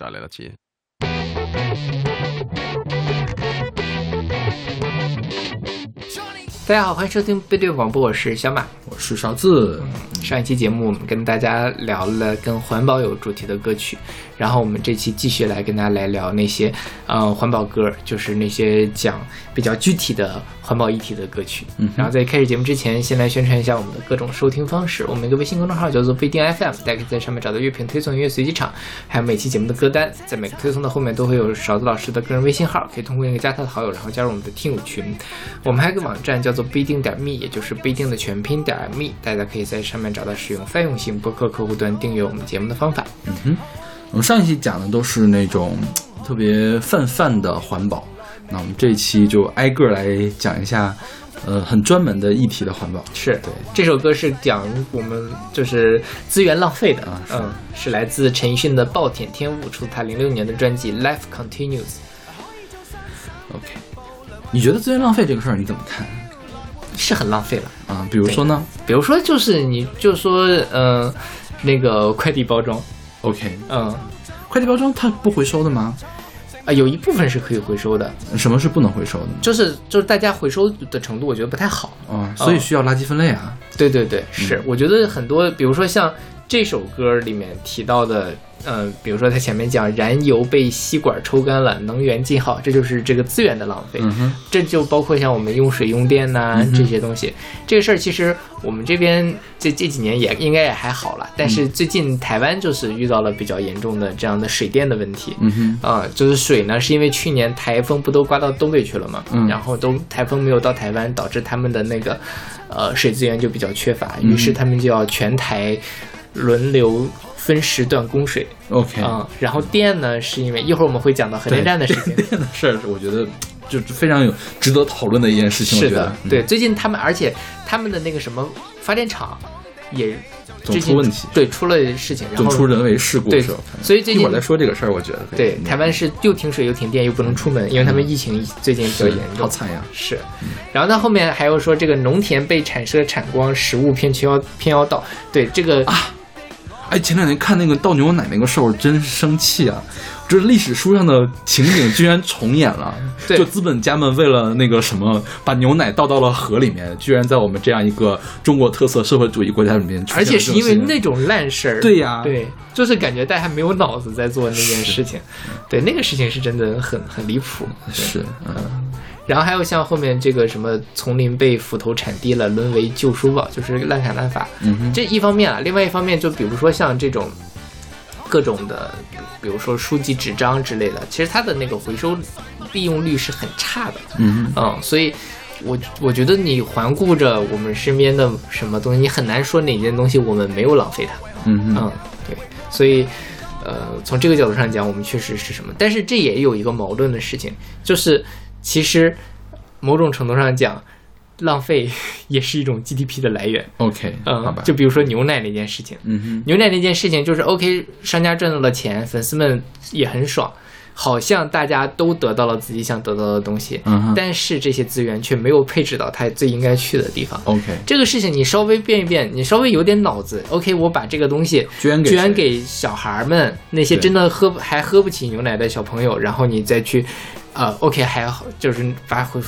这儿来了接。大家好，欢迎收听背对广播，我是小马。我是勺子。上一期节目我们跟大家聊了跟环保有主题的歌曲，然后我们这期继续来跟大家来聊那些呃环保歌，就是那些讲比较具体的环保一体的歌曲。嗯然后在开始节目之前，先来宣传一下我们的各种收听方式。我们一个微信公众号叫做不一定 FM，大家可以在上面找到乐评推送、音乐随机场，还有每期节目的歌单。在每个推送的后面都会有勺子老师的个人微信号，可以通过那个加他的好友，然后加入我们的听友群。我们还有个网站叫做不一定点 me，也就是不一定的全拼点 me，大家可以在上面找到使用泛用型播客客户端订阅我们节目的方法。嗯哼，我们上一期讲的都是那种特别泛泛的环保，那我们这一期就挨个来讲一下，呃，很专门的议题的环保。是对，这首歌是讲我们就是资源浪费的，啊是嗯，是来自陈奕迅的《暴殄天物》，出自他零六年的专辑《Life Continues》。OK，你觉得资源浪费这个事儿你怎么看是很浪费了，啊？比如说呢比如说就是你就说，嗯、那个快递包装，？OK，嗯，快递包装它不回收的吗？啊，有一部分是可以回收的，什么是不能回收的？就是就是大家回收的程度，我觉得不太好。啊，所以需要垃圾分类啊。对对对，是，我觉得很多，比如说像这首歌里面提到的，嗯、比如说它前面讲燃油被吸管抽干了，能源尽耗，这就是这个资源的浪费。嗯，这就包括像我们用水用电呐、这些东西，这个事儿其实我们这边这这几年也应该也还好了，但是最近台湾就是遇到了比较严重的这样的水电的问题。嗯哼，啊、就是水呢，是因为去年台风不都刮到东北去了嘛，嗯。然后都台风没有到台湾，导致他们的那个呃水资源就比较缺乏，嗯于是他们就要全台轮流分时段供水。OK，嗯、然后电呢，是因为一会儿我们会讲到核电站的事情，电的事儿，我觉得就非常有值得讨论的一件事情。我是的对，最近他们而且他们的那个什么发电厂也总出问题。对，出了事情，然后总出人为事故对？所以最近一会儿再说这个事儿，我觉得对台湾是又停水又停电又不能出门，因为他们疫情最近比较严重，好惨呀。是，然后呢，后面还有说这个农田被产生产光，食物偏缺偏要到，对这个啊哎，前两天看那个倒牛奶那个事儿，我真生气啊！就是历史书上的情景居然重演了，对就资本家们为了那个什么，把牛奶倒到了河里面，居然在我们这样一个中国特色社会主义国家里面而且是因为那种烂事儿，对呀对，就是感觉大家没有脑子在做那件事情，对，那个事情是真的很很离谱，是嗯然后还有像后面这个什么丛林被斧头铲低了，沦为旧书堡，就是滥砍滥伐。嗯哼这一方面啊，另外一方面就比如说像这种各种的，比如说书籍、纸张之类的，其实它的那个回收利用率是很差的。嗯哼嗯，所以我我觉得你环顾着我们身边的什么东西，你很难说哪件东西我们没有浪费它。嗯哼嗯，对，所以呃，从这个角度上讲，我们确实是什么？但是这也有一个矛盾的事情，就是其实某种程度上讲，浪费 也是一种 GDP 的来源。，OK，嗯，好吧，就比如说牛奶那件事情，嗯哼。牛奶那件事情就是 OK，商家赚到了钱，粉丝们也很爽。好像大家都得到了自己想得到的东西，嗯哼。但是这些资源却没有配置到它最应该去的地方。，OK，这个事情你稍微变一变，你稍微有点脑子，OK，我把这个东西捐给捐给小孩儿们，那些真的喝还喝不起牛奶的小朋友，然后你再去，呃，OK，还好就是把回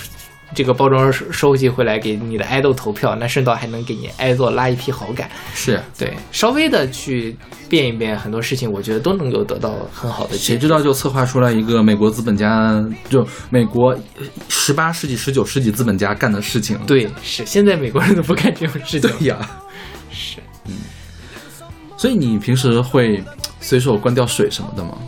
这个包装收收集回来给你的爱豆投票，那顺道还能给你爱豆拉一批好感。是。对，稍微的去变一变很多事情，我觉得都能够得到很好的。谁知道就策划出来一个美国资本家，就美国十八世纪、十九世纪资本家干的事情。对，是现在美国人都不干这种事情。对呀，是嗯。所以你平时会随手关掉水什么的吗？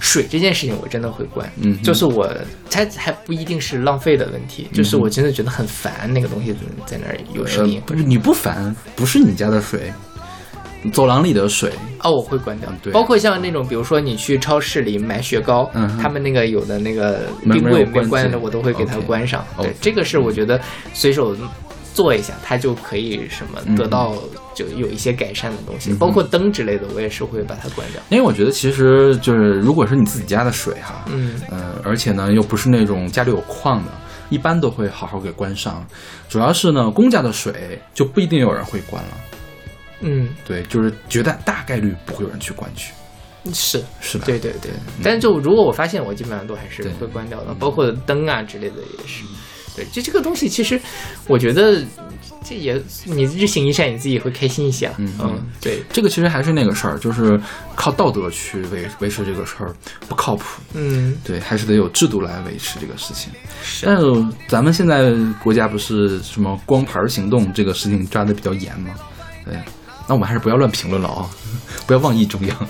水这件事情我真的会关，嗯就是我它还不一定是浪费的问题，就是我真的觉得很烦那个东西在那儿有声音呃，不是你不烦，不是你家的水，走廊里的水，哦，我会关掉。对包括像那种，比如说你去超市里买雪糕，嗯他们那个有的那个冰柜没关的，我都会给它关上。对这个是我觉得随手做一下，它就可以什么嗯。得到就有一些改善的东西，嗯包括灯之类的，我也是会把它关掉。因为我觉得其实就是如果是你自己家的水哈，嗯。呃，而且呢又不是那种家里有矿的，一般都会好好给关上。主要是呢公家的水就不一定有人会关了，嗯，对，就是绝大大概率不会有人去关去。是。是吧？对对对，但是就如果我发现，我基本上都还是会关掉的，包括灯啊之类的也是。对，就这个东西，其实我觉得这也你日行一善，你自己会开心一些了。嗯嗯，对，这个其实还是那个事儿，就是靠道德去维维持这个事儿不靠谱。嗯，对，还是得有制度来维持这个事情。是但是咱们现在国家不是什么光盘行动这个事情抓的比较严吗？对，那我们还是不要乱评论了啊，不要妄议中央。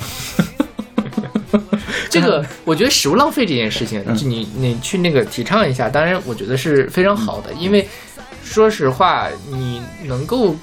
这个，我觉得食物浪费这件事情，嗯。就你你去那个提倡一下，当然我觉得是非常好的，因为说实话，你能够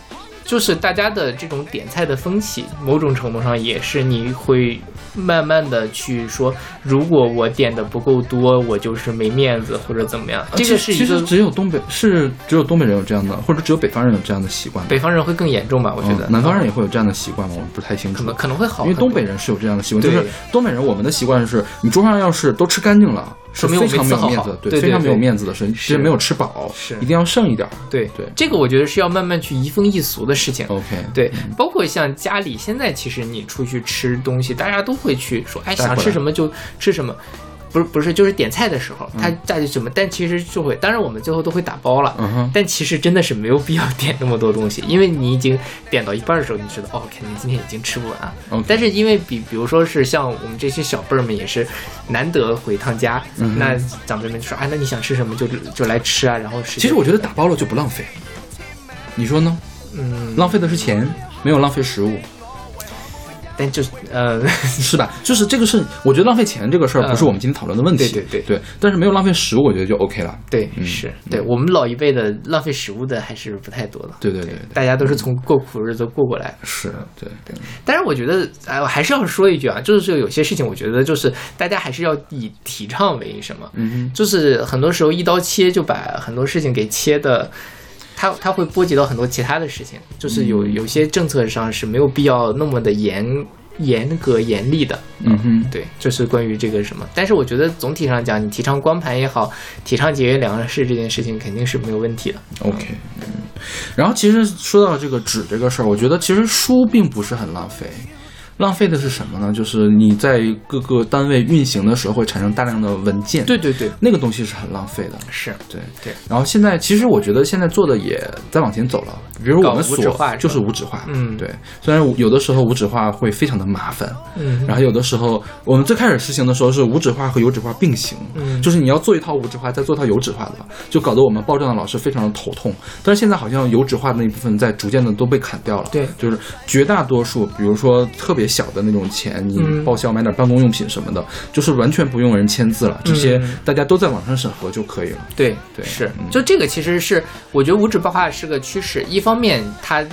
就是大家的这种点菜的风气，某种程度上也是你会慢慢的去说，如果我点的不够多，我就是没面子或者怎么样，这个是一个其实只有东北是只有东北人有这样的，或者只有北方人有这样的习惯。北方人会更严重吧？我觉得嗯南方人也会有这样的习惯吗？我不太清楚可能。可能会好因为，东北人是有这样的习惯，就是东北人我们的习惯是，你桌上要是都吃干净了，是说明我非常没有没伺候好面子的，对对非常没有面子的事，其实没有吃饱，是一定要剩一点儿。对对这个我觉得是要慢慢去移风易俗的事情。OK，对，包括像家里现在，其实你出去吃东西，大家都会去说，哎，想吃什么就吃什么，不是不是，就是点菜的时候，他嗯加去什么，但其实就会，当然我们最后都会打包了。但其实真的是没有必要点那么多东西，因为你已经点到一半的时候，你知道哦，肯定今天已经吃不完但是因为比比如说是像我们这些小辈儿们，也是难得回趟家，嗯那长辈们就说，啊，那你想吃什么就就来吃啊，然后其实我觉得打包了就不浪费，你说呢？嗯，浪费的是钱，没有浪费食物，但就是呃，是吧？就是这个是，我觉得浪费钱这个事儿不是我们今天讨论的问题，嗯对对对但是没有浪费食物，我觉得就 OK 了。对，嗯是对我们老一辈的浪费食物的还是不太多的。对对对对大家都是从过苦日子过过来。是，对对，但是我觉得，哎，我还是要说一句啊，就是有些事情，我觉得就是大家还是要以提倡为什么？嗯就是很多时候一刀切就把很多事情给切的，它它会波及到很多其他的事情，就是有有些政策上是没有必要那么的严严格严厉的。嗯哼，对，就是关于这个什么，但是我觉得总体上讲，你提倡光盘也好，提倡节约粮食这件事情肯定是没有问题的。OK，嗯，然后其实说到这个纸这个事儿，我觉得其实书并不是很浪费，浪费的是什么呢？就是你在各个单位运行的时候会产生大量的文件，对对对，那个东西是很浪费的。是对对。然后现在其实我觉得现在做的也在往前走了，比如我们搞无纸所化就是无纸化，嗯对。虽然有的时候无纸化会非常的麻烦，嗯，然后有的时候我们最开始实行的时候是无纸化和有纸化并行，嗯就是你要做一套无纸化，再做一套有纸化的，就搞得我们报账的老师非常的头痛。但是现在好像有纸化的那一部分在逐渐的都被砍掉了，对就是绝大多数，比如说特别小的那种钱，你嗯报销买点办公用品什么的，就是完全不用人签字了，这些嗯大家都在网上审核就可以了。对对是嗯，就这个其实是我觉得无纸化是个趋势，一方面它。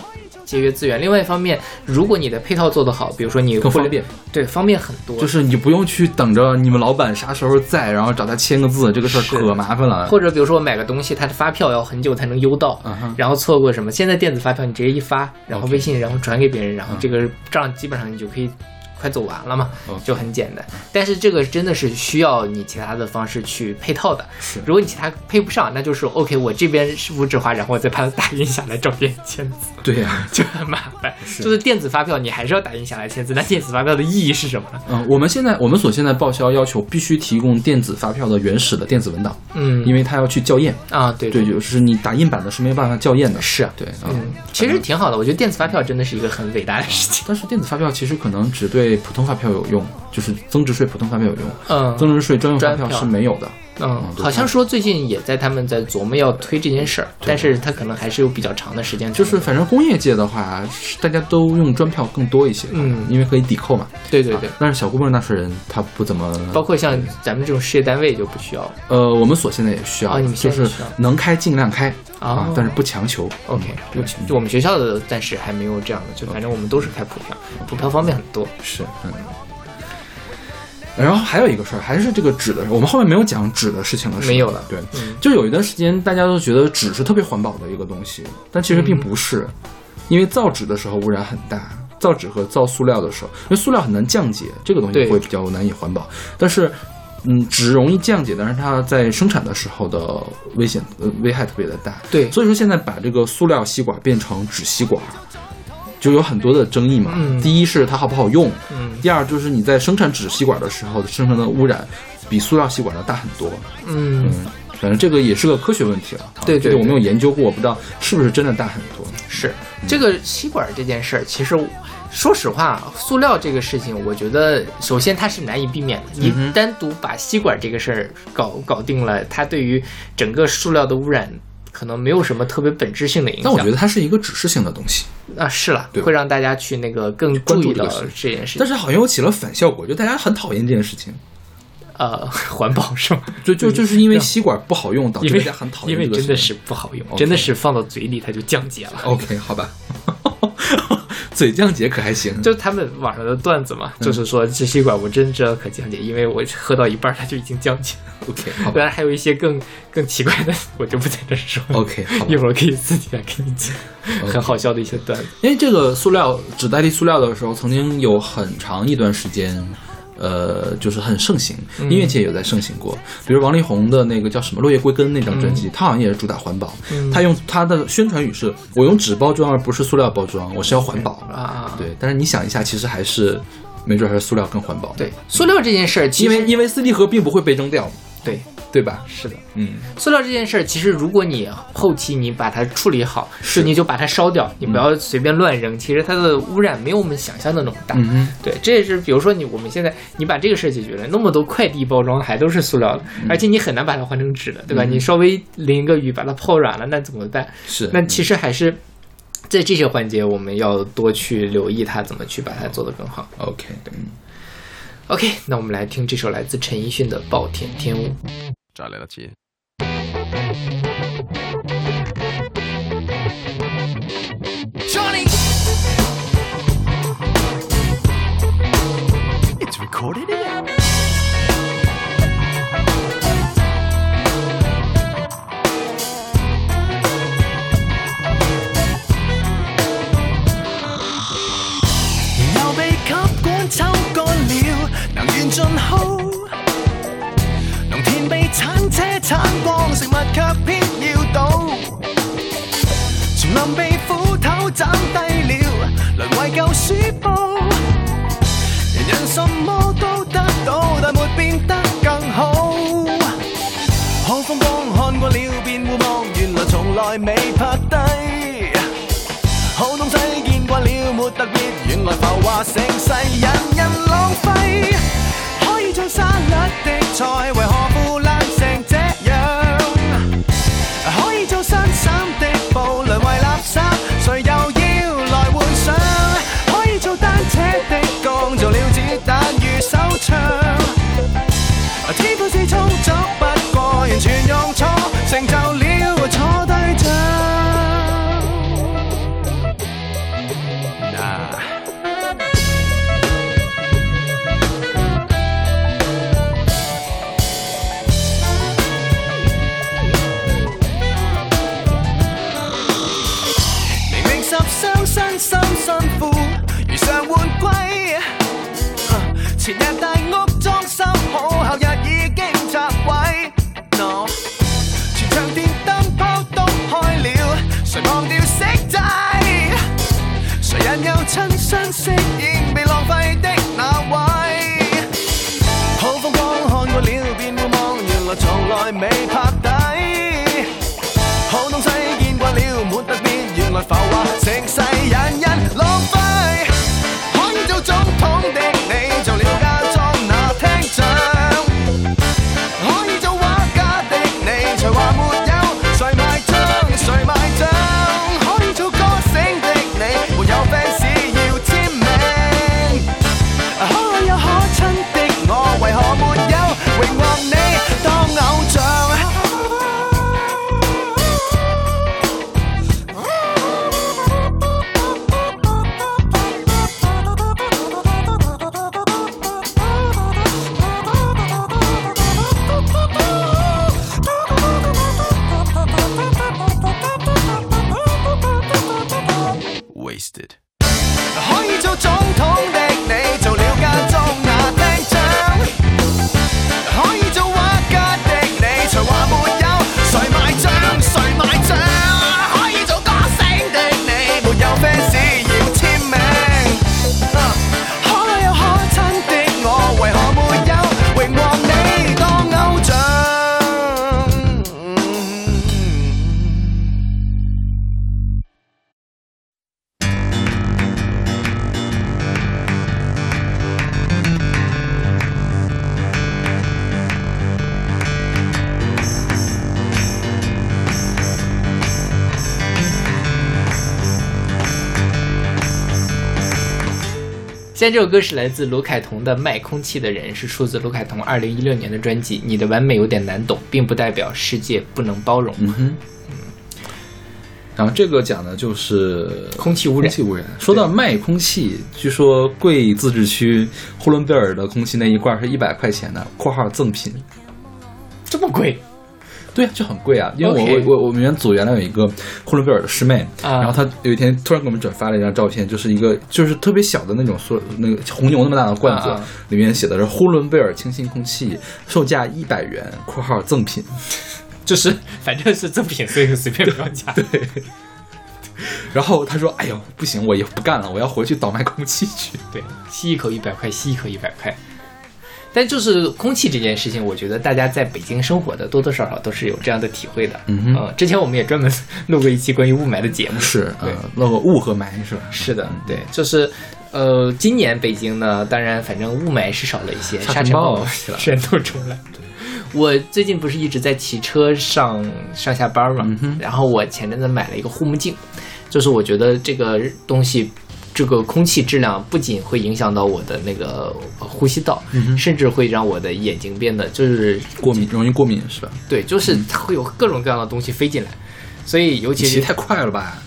节约资源，另外一方面，如果你的配套做得好，比如说你更方便，对，方便很多。就是你不用去等着你们老板啥时候在，然后找他签个字，这个事儿可麻烦了。或者比如说我买个东西，他的发票要很久才能邮到，然后错过什么？现在电子发票你直接一发，然后微信然后转给别人，然后嗯这个账基本上你就可以快走完了嘛就很简单。但是这个真的是需要你其他的方式去配套的。是如果你其他配不上，那就是 OK，我这边是无纸化，然后我再把它打印下来照片签字，对呀、就很麻烦。是就是电子发票你还是要打印下来签字，那电子发票的意义是什么呢？嗯，我们现在我们所现在报销要求必须提供电子发票的原始的电子文档，嗯，因为它要去校验。啊，对对，就是你打印版的是没有办法校验的。是。对，啊嗯，其实挺好的，我觉得电子发票真的是一个很伟大的事情。但是电子发票其实可能只对普通发票有用，就是增值税普通发票有用，嗯，增值税专用发票是没有的。嗯，好像说最近也在他们在琢磨要推这件事儿，但是他可能还是有比较长的时间。就是反正工业界的话，大家都用专票更多一些，嗯因为可以抵扣嘛。对对对，啊但是小部分纳税人他不怎么，包括像咱们这种事业单位就不需要了。呃，我们所现在也需要，啊你们就是能开尽量开哦啊，但是不强求。OK，嗯就就我们学校的暂时还没有这样的，就反正我们都是开普票，普票方便很多。是，嗯。然后还有一个事儿，还是这个纸的，我们后面没有讲纸的事情了，没有了。对，嗯。就有一段时间大家都觉得纸是特别环保的一个东西，但其实并不是，因为造纸的时候污染很大，造纸和造塑料的时候，因为塑料很难降解，这个东西会比较难以环保，但是。嗯，纸容易降解，但是它在生产的时候的危险呃危害特别的大。对。所以说现在把这个塑料吸管变成纸吸管，就有很多的争议嘛。嗯第一是它好不好用，嗯第二就是你在生产纸吸管的时候生成的污染，比塑料吸管要大很多。嗯，嗯，反正这个也是个科学问题了。啊对对对我没有研究过，我不知道是不是真的大很多。是这个吸管这件事儿，其实说实话，塑料这个事情，我觉得首先它是难以避免的。你单独把吸管这个事儿搞搞定了，它对于整个塑料的污染可能没有什么特别本质性的影响。但我觉得它是一个指示性的东西，啊，是了，对会让大家去那个更关注意到这件事情。但是好像又起了反效果，就大家很讨厌这件事情。呃，环保是吗？就就 就是因为吸管不好用，导致因为大家很讨厌因为真的是不好用真的是放到嘴里它就降解了。OK，好吧，嘴降解可还行。就他们网上的段子嘛，就是说这吸管我真知道可降解，因为我喝到一半它就已经降解了。OK，好吧当然还有一些更更奇怪的，我就不在这说了。OK，好一。会儿可以自己来给你讲，很好笑的一些段子。因为这个塑料纸代替塑料的时候，曾经有很长一段时间，呃，就是很盛行，嗯音乐界也在盛行过。比如王力宏的那个叫什么《落叶归根》那张专辑，他好像也是主打环保。嗯他用他的宣传语是：“我用纸包装，而不是塑料包装，我是要环保。啊，对，但是你想一下，其实还是没准还是塑料更环保。，对，塑料这件事儿，其实因为因为 CD 盒并不会被扔掉，对对吧？是的，嗯，塑料这件事儿，其实如果你后期你把它处理好，是你就把它烧掉，你不要随便乱扔。其实它的污染没有我们想象的那么大。嗯，对，这也是比如说你我们现在你把这个事儿解决了，那么多快递包装还都是塑料的，嗯而且你很难把它换成纸的，对吧？你稍微淋一个雨把它泡软了，那怎么办？是。那其实还是在这些环节我们要多去留意它怎么去把它做得更好。OK，对，OK，那我们来听这首来自陈奕迅的《暴殄天物》。Charlie, that's you. Johnny! It's recorded in 叢林被斧頭斬低了，淪為舊書報。人人什么都得到，但沒變得更好。好風光看過了便互望，原來從來未拍低。好東西見慣了沒特別，原來浮華盛世，人人浪費。可以做沙律的菜，為何腐爛天赋是充足，不过完全用错，成就了错谁忘掉熄掣？誰人又亲身饰演被浪费的那位？好风光看過了便会忘，原来从来未拍底。好东西见惯了，没特别，原来浮华盛世，人人浪费。现在这首歌是来自卢凯彤的《卖空气的人》，是出自卢凯彤二零一六年的专辑《你的完美有点难懂，并不代表世界不能包容》。嗯哼。然后这个讲的就是空气污染空气污染。说到卖空气，据说贵自治区呼伦贝尔的空气那一罐是一百块钱的（括号赠品这么贵？）。对啊，就很贵啊。因为我我我我们原组原来有一个呼伦贝尔的师妹，啊然后她有一天突然给我们转发了一张照片，就是一个就是特别小的那种塑那个红牛那么大的罐子，里面写的是呼伦贝尔清新空气，售价一百元（括号赠品 ）。就是反正是赠品，所以随便标价。对，然后他说：“哎呦，不行，我也不干了，我要回去倒卖空气去。对，吸一口一百块，吸一口一百块。但就是空气这件事情，我觉得大家在北京生活的多多少少都是有这样的体会的。嗯之前我们也专门录过一期关于雾霾的节目。是，对呃，那个雾和霾是吧？是的，对，就是，呃，今年北京呢，当然反正雾霾是少了一些，沙尘暴全 都出来。我最近不是一直在骑车上上下班嘛，然后我前阵子买了一个护目镜，就是我觉得这个东西。这个空气质量不仅会影响到我的那个呃呼吸道，甚至会让我的眼睛变得就是过敏，容易过敏是吧？对，就是它会有各种各样的东西飞进来，所以尤其太快了吧？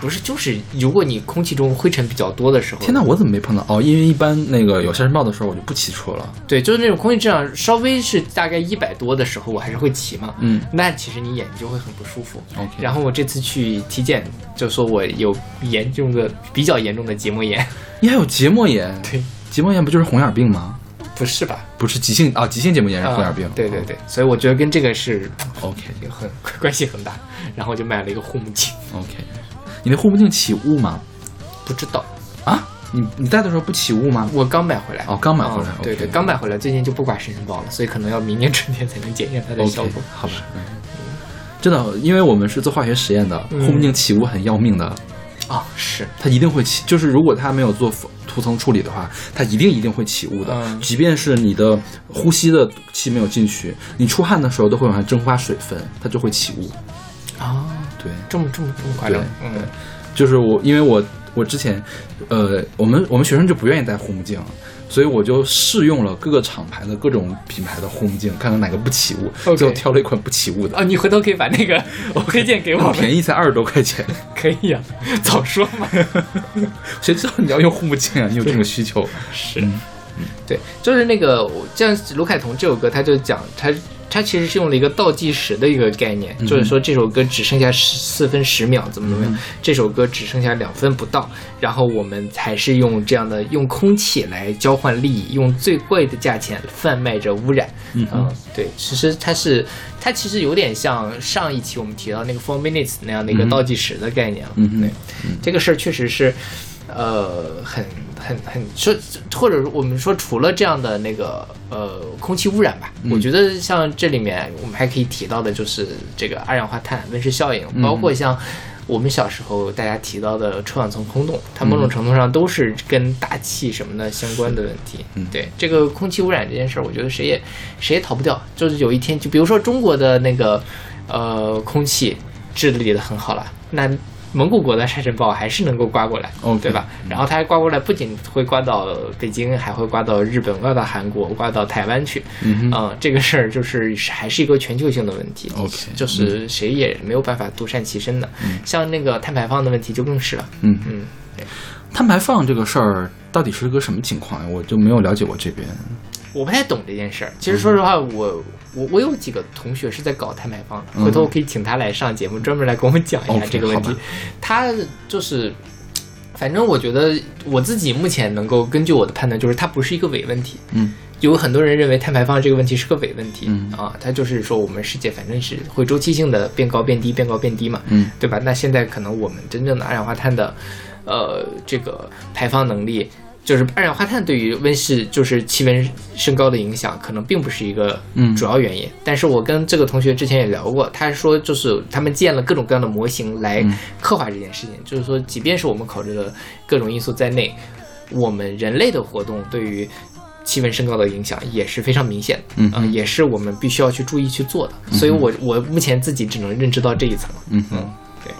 不是就是如果你空气中灰尘比较多的时候，天哪，我怎么没碰到？哦，因为一般那个有沙尘暴的时候，我就不骑车了。对，就是那种空气质量稍微是大概一百多的时候，我还是会骑嘛。嗯，那其实你眼睛就会很不舒服。OK 然后我这次去体检，就说我有严重的、比较严重的结膜炎。你还有结膜炎？对，结膜炎不就是红眼病吗？不是吧？不是急性啊，急性结膜炎是红眼病。啊对对对，所以我觉得跟这个是哦，OK 很 关系很大。然后我就买了一个护目镜，OK，你那护目镜起雾吗？不知道啊，你你戴的时候不起雾吗？我刚买回来。哦刚买回来嗯对对，刚买回来，最近就不刮沙尘暴了，所以可能要明年春天才能检验它的效果。好吧。嗯真的，因为我们是做化学实验的，嗯护目镜起雾很要命的，哦，是它一定会起。就是如果它没有做涂层处理的话，它一定一定会起雾的。嗯即便是你的呼吸的气没有进去，你出汗的时候都会往上蒸发水分，它就会起雾。啊，对，这么这么这么夸张？嗯对，就是我，因为我我之前，呃，我们我们学生就不愿意戴护目镜，所以我就试用了各个厂牌的各种品牌的护目镜，看看哪个不起雾。最后挑了一款不起雾的，哦，你回头可以把那个 我推荐给我便宜，才二十多块钱。可以啊，早说嘛。谁知道你要用护目镜啊？你有这种需求？是，对，就是那个我像卢凯彤这首歌，他就讲他他其实是用了一个倒计时的一个概念，就是说这首歌只剩下十四分十秒，怎么怎么样，这首歌只剩下两分不到，然后我们才是用这样的用空气来交换利益，用最贵的价钱贩卖着污染。嗯。嗯，对，其实它是它其实有点像上一期我们提到那个 four minutes 那样的一个倒计时的概念了。嗯哼。对，这个事儿确实是，呃，很很很说，或者我们说除了这样的那个呃空气污染吧，我觉得像这里面我们还可以提到的就是这个二氧化碳温室效应，包括像。我们小时候大家提到的臭氧层空洞，它某种程度上都是跟大气什么的相关的问题。嗯对这个空气污染这件事儿，我觉得谁也谁也逃不掉。就是有一天，就比如说中国的那个呃空气治理的很好了，那蒙古国的沙尘暴还是能够刮过来 OK，对吧？然后它还刮过来，不仅会刮到北京，还会刮到日本、刮到韩国、刮到台湾去。嗯哼嗯，这个事儿就是还是一个全球性的问题。OK，就是谁也没有办法独善其身的。像那个碳排放的问题就更是了。嗯嗯，碳排放这个事儿到底是个什么情况呀？我就没有了解过这边。我不太懂这件事儿。其实说实话，我我我有几个同学是在搞碳排放的，嗯回头我可以请他来上节目，专门来给我们讲一下这个问题。他就是。反正我觉得我自己目前能够根据我的判断，就是它不是一个伪问题。嗯，有很多人认为碳排放这个问题是个伪问题。嗯啊，它就是说我们世界反正是会周期性的变高变低，变高变低嘛。嗯，对吧？那现在可能我们真正的二氧化碳的，呃，这个排放能力，就是二氧化碳对于温室就是气温升高的影响，可能并不是一个嗯主要原因。但是我跟这个同学之前也聊过，他说就是他们建了各种各样的模型来嗯刻画这件事情，就是说，即便是我们考虑了各种因素在内，我们人类的活动对于气温升高的影响也是非常明显的，嗯呃也是我们必须要去注意去做的。所以我我目前自己只能认知到这一层。嗯哼嗯，对。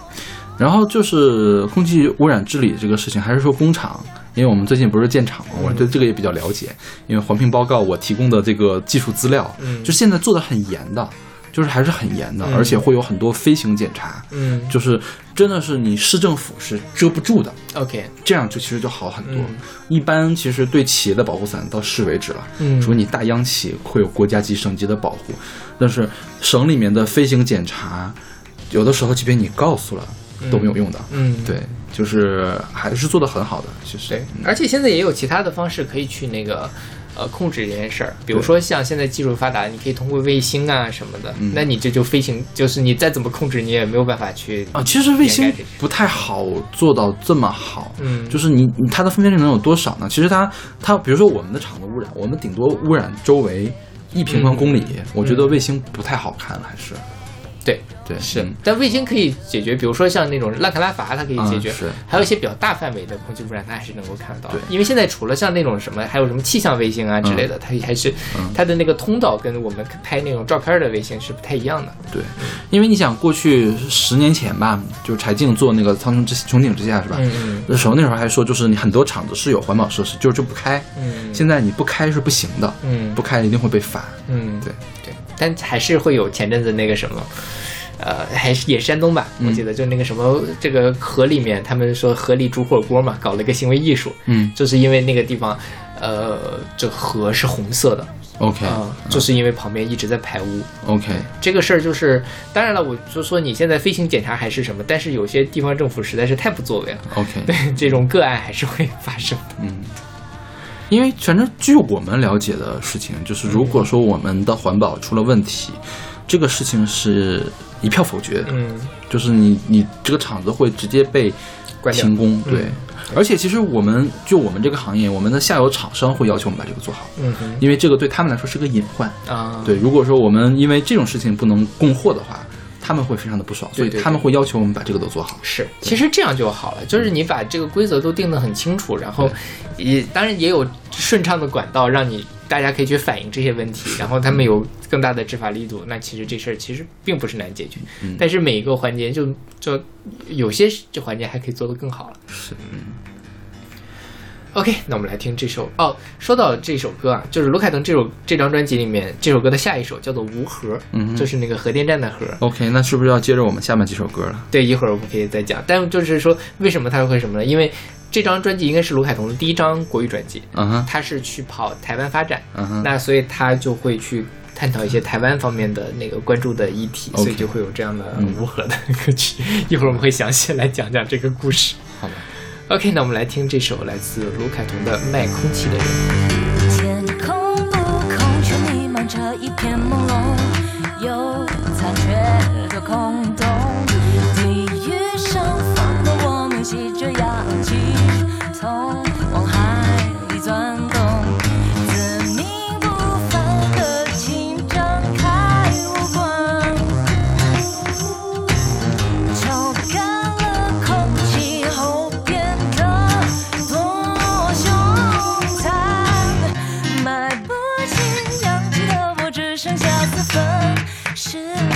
然后就是空气污染治理这个事情，还是说工厂因为我们最近不是建厂嘛，我对这个也比较了解。因为环评报告我提供的这个技术资料，嗯。就现在做的很严的，就是还是很严的，嗯。而且会有很多飞行检查，嗯。就是真的是你市政府是遮不住的，，OK，这样就其实就好很多。嗯。一般其实对企业的保护伞到市为止了，嗯。除非你大央企会有国家级、省级的保护，但是省里面的飞行检查，有的时候即便你告诉了都没有用的。嗯，对，就是还是做的很好的，其实。对，而且现在也有其他的方式可以去那个。呃，控制这件事儿，比如说像现在技术发达，你可以通过卫星啊什么的，嗯那你这就飞行，就是你再怎么控制，你也没有办法去啊，其实卫星不太好做到这么好，嗯就是你你它的分辨率能有多少呢？其实它它，比如说我们的厂子污染，我们顶多污染周围一平方公里，我觉得卫星不太好看了，还是对对是嗯，但卫星可以解决，比如说像那种拉卡拉法，它可以解决，啊是还有一些比较大范围的空气污染，它还是能够看得到的对。因为现在除了像那种什么，还有什么气象卫星啊之类的，它还是嗯它的那个通道跟我们拍那种照片的卫星是不太一样的。对，因为你想过去十年前吧，就是柴静做那个苍穹之穹顶之下是吧？嗯那时候那时候还说，就是你很多厂子是有环保设施，就是就不开。嗯现在你不开是不行的，嗯不开一定会被罚。嗯，对对，但还是会有前阵子那个什么。呃，还是也是山东吧，嗯我记得就那个什么，这个河里面，他们说河里煮火锅嘛，搞了一个行为艺术，嗯就是因为那个地方，呃，这河是红色的，，OK，啊、就是因为旁边一直在排污。OK，这个事儿就是，当然了，我就说你现在飞行检查还是什么，但是有些地方政府实在是太不作为了，OK，对这种个案还是会发生的。嗯，因为反正据我们了解的事情，就是如果说我们的环保出了问题，这个事情是一票否决的，嗯，就是你你这个厂子会直接被停工，嗯对。而且其实我们就我们这个行业，我们的下游厂商会要求我们把这个做好，因为这个对他们来说是个隐患。啊，对，如果说我们因为这种事情不能供货的话，他们会非常的不爽，所以他们会要求我们把这个都做好。是，其实这样就好了，就是你把这个规则都定得很清楚，然后也当然也有顺畅的管道让你大家可以去反映这些问题，然后他们有更大的执法力度，那其实这事儿其实并不是难解决，嗯但是每一个环节就就有些这环节还可以做得更好了。是，嗯 OK，那我们来听这首哦。说到这首歌啊，就是卢凯腾这首这张专辑里面这首歌的下一首叫做《无核》，嗯就是那个核电站的核。OK，那是不是要接着我们下面几首歌了？对，一会儿我们可以再讲。但就是说，为什么他会什么呢？因为这张专辑应该是卢凯彤的第一张国语专辑，嗯哼，他是去跑台湾发展，嗯哼，那所以他就会去探讨一些台湾方面的那个关注的议题所以就会有这样的嗯无核的歌曲。一会儿我们会详细来讲讲这个故事。好吧。OK，那我们来听这首来自卢凯彤的《卖空气的人》。天空不空，却弥漫着一片朦胧，有残缺的空洞。地狱上方的我们吸着氧气，从是。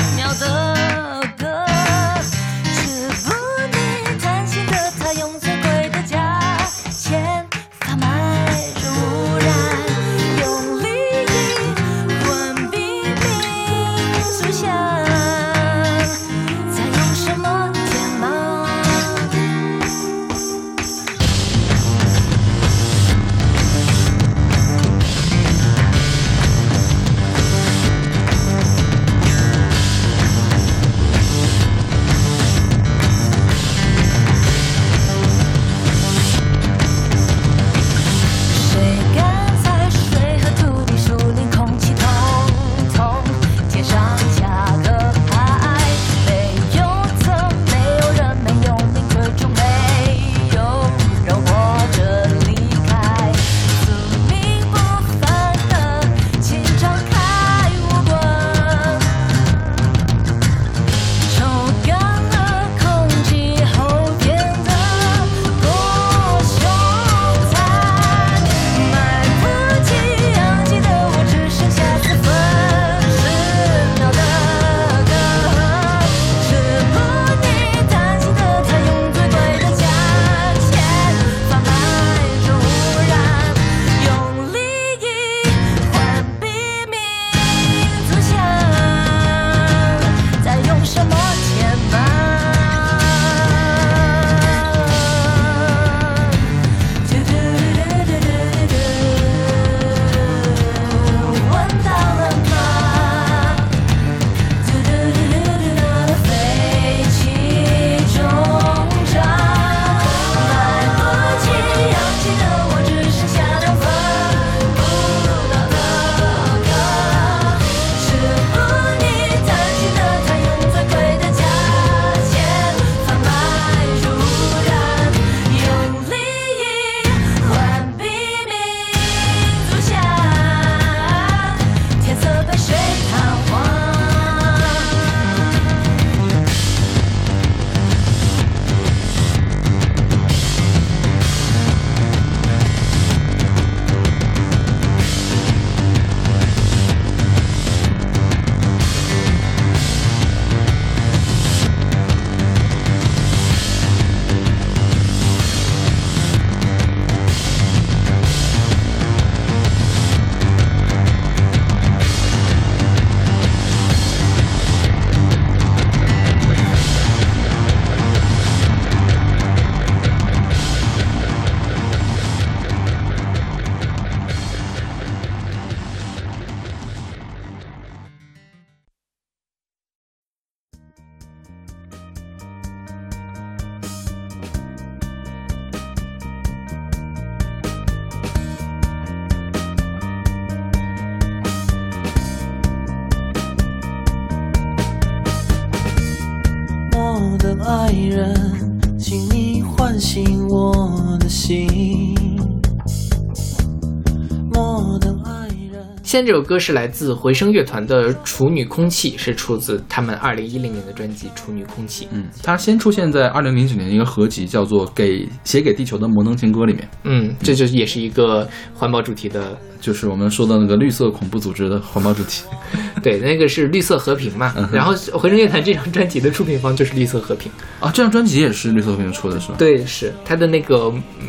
现在这首歌是来自回声乐团的《处女空气》，是出自他们二零一零年的专辑《处女空气》。嗯，它先出现在二零零九年一个合集，叫做《给写给地球的摩登情歌》里面，嗯，这就也是一个环保主题的，就是我们说的那个绿色恐怖组织的环保主题。对，那个是绿色和平嘛。嗯然后回声乐团这张专辑的出品方就是绿色和平。啊，这张专辑也是绿色和平出的是吧？对，是它的那个嗯，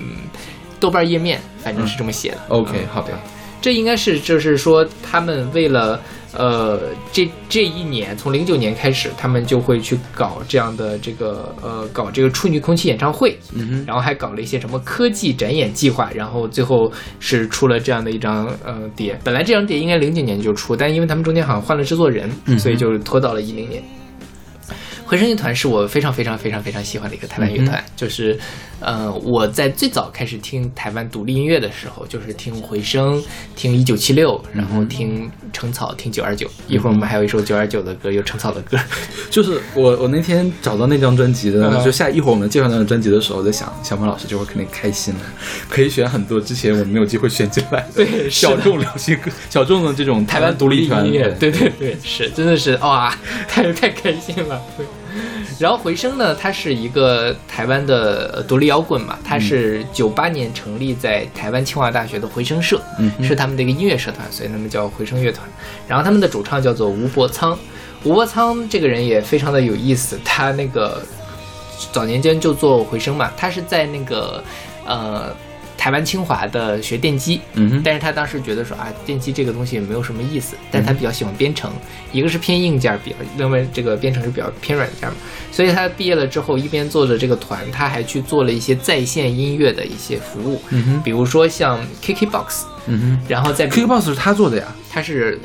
豆瓣页面反正是这么写的。，OK，嗯好的。这应该是就是说，他们为了呃这这一年，从零九年开始，他们就会去搞这样的这个呃搞这个处女空气演唱会，嗯哼，然后还搞了一些什么科技展演计划，然后最后是出了这样的一张呃碟。本来这张碟应该零九年就出，但因为他们中间好像换了制作人，嗯所以就拖到了一零年。回声乐团是我非常非常非常非常喜欢的一个台湾乐团，就是，呃，我在最早开始听台湾独立音乐的时候，就是听回声，听一九七六，然后听橙草，听九二九。一会儿我们还有一首九二九的歌，有橙草的歌。就是我我那天找到那张专辑的，嗯就下一会儿我们介绍那张专辑的时候，我在想小鹏老师这会儿肯定开心了，可以选很多之前我们没有机会选进来的 对小众流行歌、小众的这种台湾独立团音乐，对对对，是真的是哇，太太开心了。对，然后回声呢，它是一个台湾的呃独立摇滚嘛，它是九八年成立在台湾清华大学的回声社，嗯是他们的一个音乐社团，所以他们叫回声乐团。然后他们的主唱叫做吴伯仓，吴伯仓这个人也非常的有意思，他那个早年间就做回声嘛，他是在那个呃台湾清华的学电机，嗯哼，但是他当时觉得说啊，电机这个东西没有什么意思，但他比较喜欢编程，一个是偏硬件，比较认为这个编程是比较偏软件嘛，所以他毕业了之后，一边做着这个团，他还去做了一些在线音乐的一些服务，嗯哼，比如说像 KKBOX，嗯哼。然后再哼比，KKBOX 是他做的呀。他是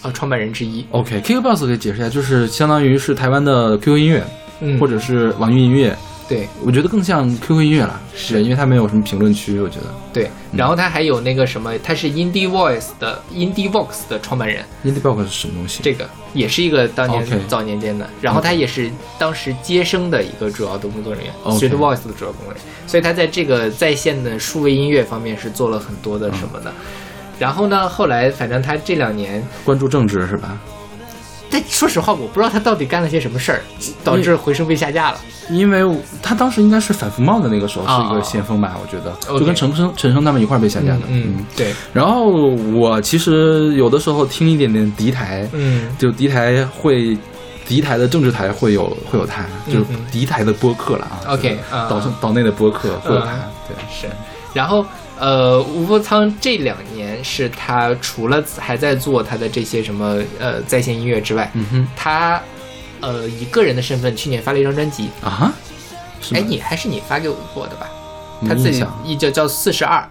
呃创办人之一，OK，KKBOX 可以解释一下，就是相当于是台湾的 QQ 音乐，嗯，或者是网易云音乐，对我觉得更像 QQ 音乐了，是因为它没有什么评论区，我觉得。对，然后他还有那个什么，他是 Indie Voice 的 Indie Vox 的创办人，Indie Vox 是什么东西？这个也是一个当年早年间的，然后他也是当时接生的一个主要的工作人员 OK，Street Voice 的主要工作人员，所以他在这个在线的数位音乐方面是做了很多的什么的。然后呢，后来反正他这两年，关注政治是吧？但说实话，我不知道他到底干了些什么事儿，导致回声被下架了。因为他当时应该是反服贸的那个时候啊是一个先锋吧，我觉得，就跟陈升、陈升他们一块儿被下架的。嗯，对，然后我其实有的时候听一点点敌台，嗯。就敌台会。敌台的政治台会有会有他，就是敌台的播客了啊。OK，岛上岛内的播客会有他嗯，对，是，然后呃，吴伯仓这两年是他除了还在做他的这些什么呃在线音乐之外，嗯哼。他呃以个人的身份去年发了一张专辑，啊，哎，你还是你发给我过的吧？他自己没印象，一叫叫四十二。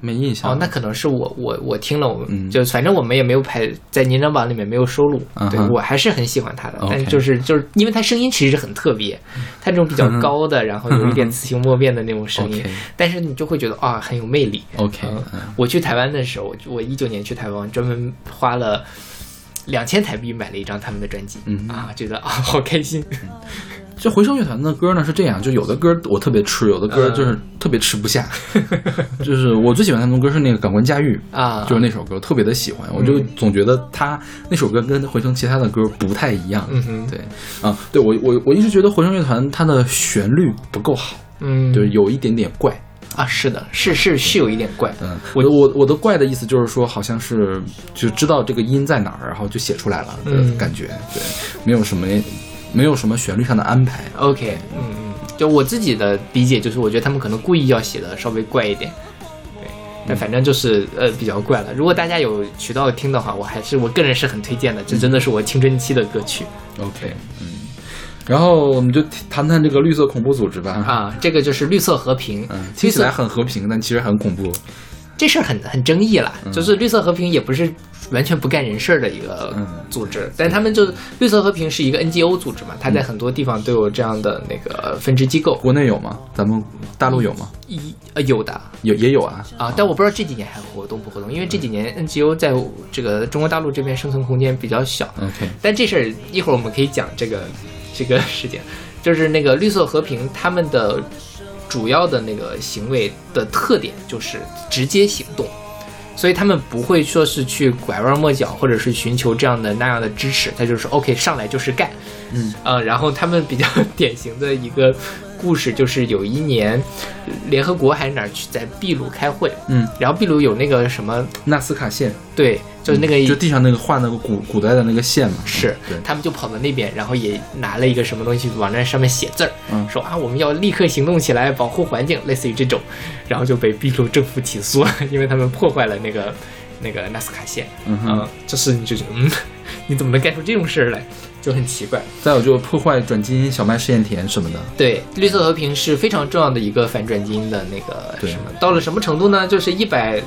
没印象。哦，那可能是我我我听了，我嗯。就反正我们也没有排在年长榜里面没有收录，嗯对我还是很喜欢他的但就是就是因为他声音其实很特别，他这种比较高的，然后有一点雌雄莫辨的那种声音但是你就会觉得啊很有魅力。OK，我去台湾的时候，我一九年去台湾，专门花了两千台币买了一张他们的专辑，嗯啊，觉得啊好开心。这回声乐团的歌呢是这样，就有的歌我特别吃，有的歌嗯就是特别吃不下。就是我最喜欢他们的歌是那个《感官驾驭》啊就是那首歌特别的喜欢，我就总觉得他那首歌跟回声其他的歌不太一样。嗯哼对啊，对我我我一直觉得回声乐团它的旋律不够好，嗯，就是有一点点怪。啊，是的，是是是有一点怪。嗯，我我我我的怪的意思就是说，好像是就知道这个音在哪儿，然后就写出来了的嗯感觉。对，没有什么没有什么旋律上的安排。OK，嗯嗯，就我自己的理解就是，我觉得他们可能故意要写的稍微怪一点，对，但反正就是呃比较怪了。如果大家有渠道听的话，我还是我个人是很推荐的，这真的是我青春期的歌曲 OK，嗯，然后我们就谈谈这个绿色恐怖组织吧。啊。这个就是绿色和平，嗯，听起来很和平，但其实很恐怖。这事儿很很争议啦，就是绿色和平也不是完全不干人事儿的一个嗯组织，但他们就绿色和平是一个 NGO 组织嘛，它在很多地方都有这样的那个分支机构，国内有吗？咱们大陆有吗？一呃有的有也有啊。啊，但我不知道这几年还活动不活动，因为这几年 NGO 在这个中国大陆这边生存空间比较小。OK，但这事儿一会儿我们可以讲这个这个事情。就是那个绿色和平他们的主要的那个行为的特点就是直接行动。所以他们不会说是去拐弯抹角，或者是寻求这样的那样的支持，他就是 OK 上来就是干，嗯呃，然后他们比较 典型的一个故事就是有一年联合国还是哪儿去在秘鲁开会，嗯，然后秘鲁有那个什么纳斯卡线，对，就是那个、就地上那个画那个古古代的那个线嘛，是对，他们就跑到那边，然后也拿了一个什么东西往那上面写字儿，嗯。说啊我们要立刻行动起来保护环境，类似于这种，然后就被秘鲁政府起诉了，因为他们破坏了那个那个纳斯卡线，嗯哼。就是你就觉得嗯，你怎么能干出这种事儿来，就很奇怪。再有就破坏转基因小麦试验田什么的，对，绿色和平是非常重要的一个反转基因的那个对什么，到了什么程度呢？就是一百。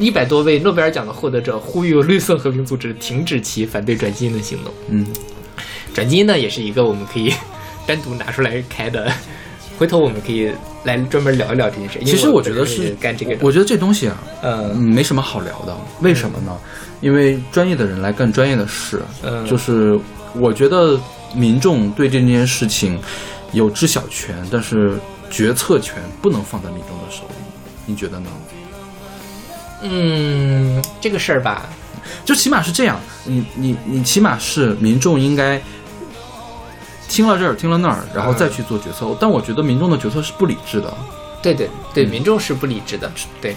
一百多位诺贝尔奖的获得者呼吁绿色和平组织停止其反对转基因的行动。嗯，转基因呢，也是一个我们可以单独拿出来开的，回头我们可以来专门聊一聊这件事。其实我我觉得是干这个的，我觉得这东西啊，嗯嗯，没什么好聊的。为什么呢？因为专业的人来干专业的事，嗯就是我觉得民众对这件事情有知晓权，但是决策权不能放在民众的手里。你觉得呢？嗯，这个事儿吧，就起码是这样，你你你起码是民众应该听了这儿听了那儿，然后再去做决策。但我觉得民众的决策是不理智的。对对对，嗯民众是不理智的，对。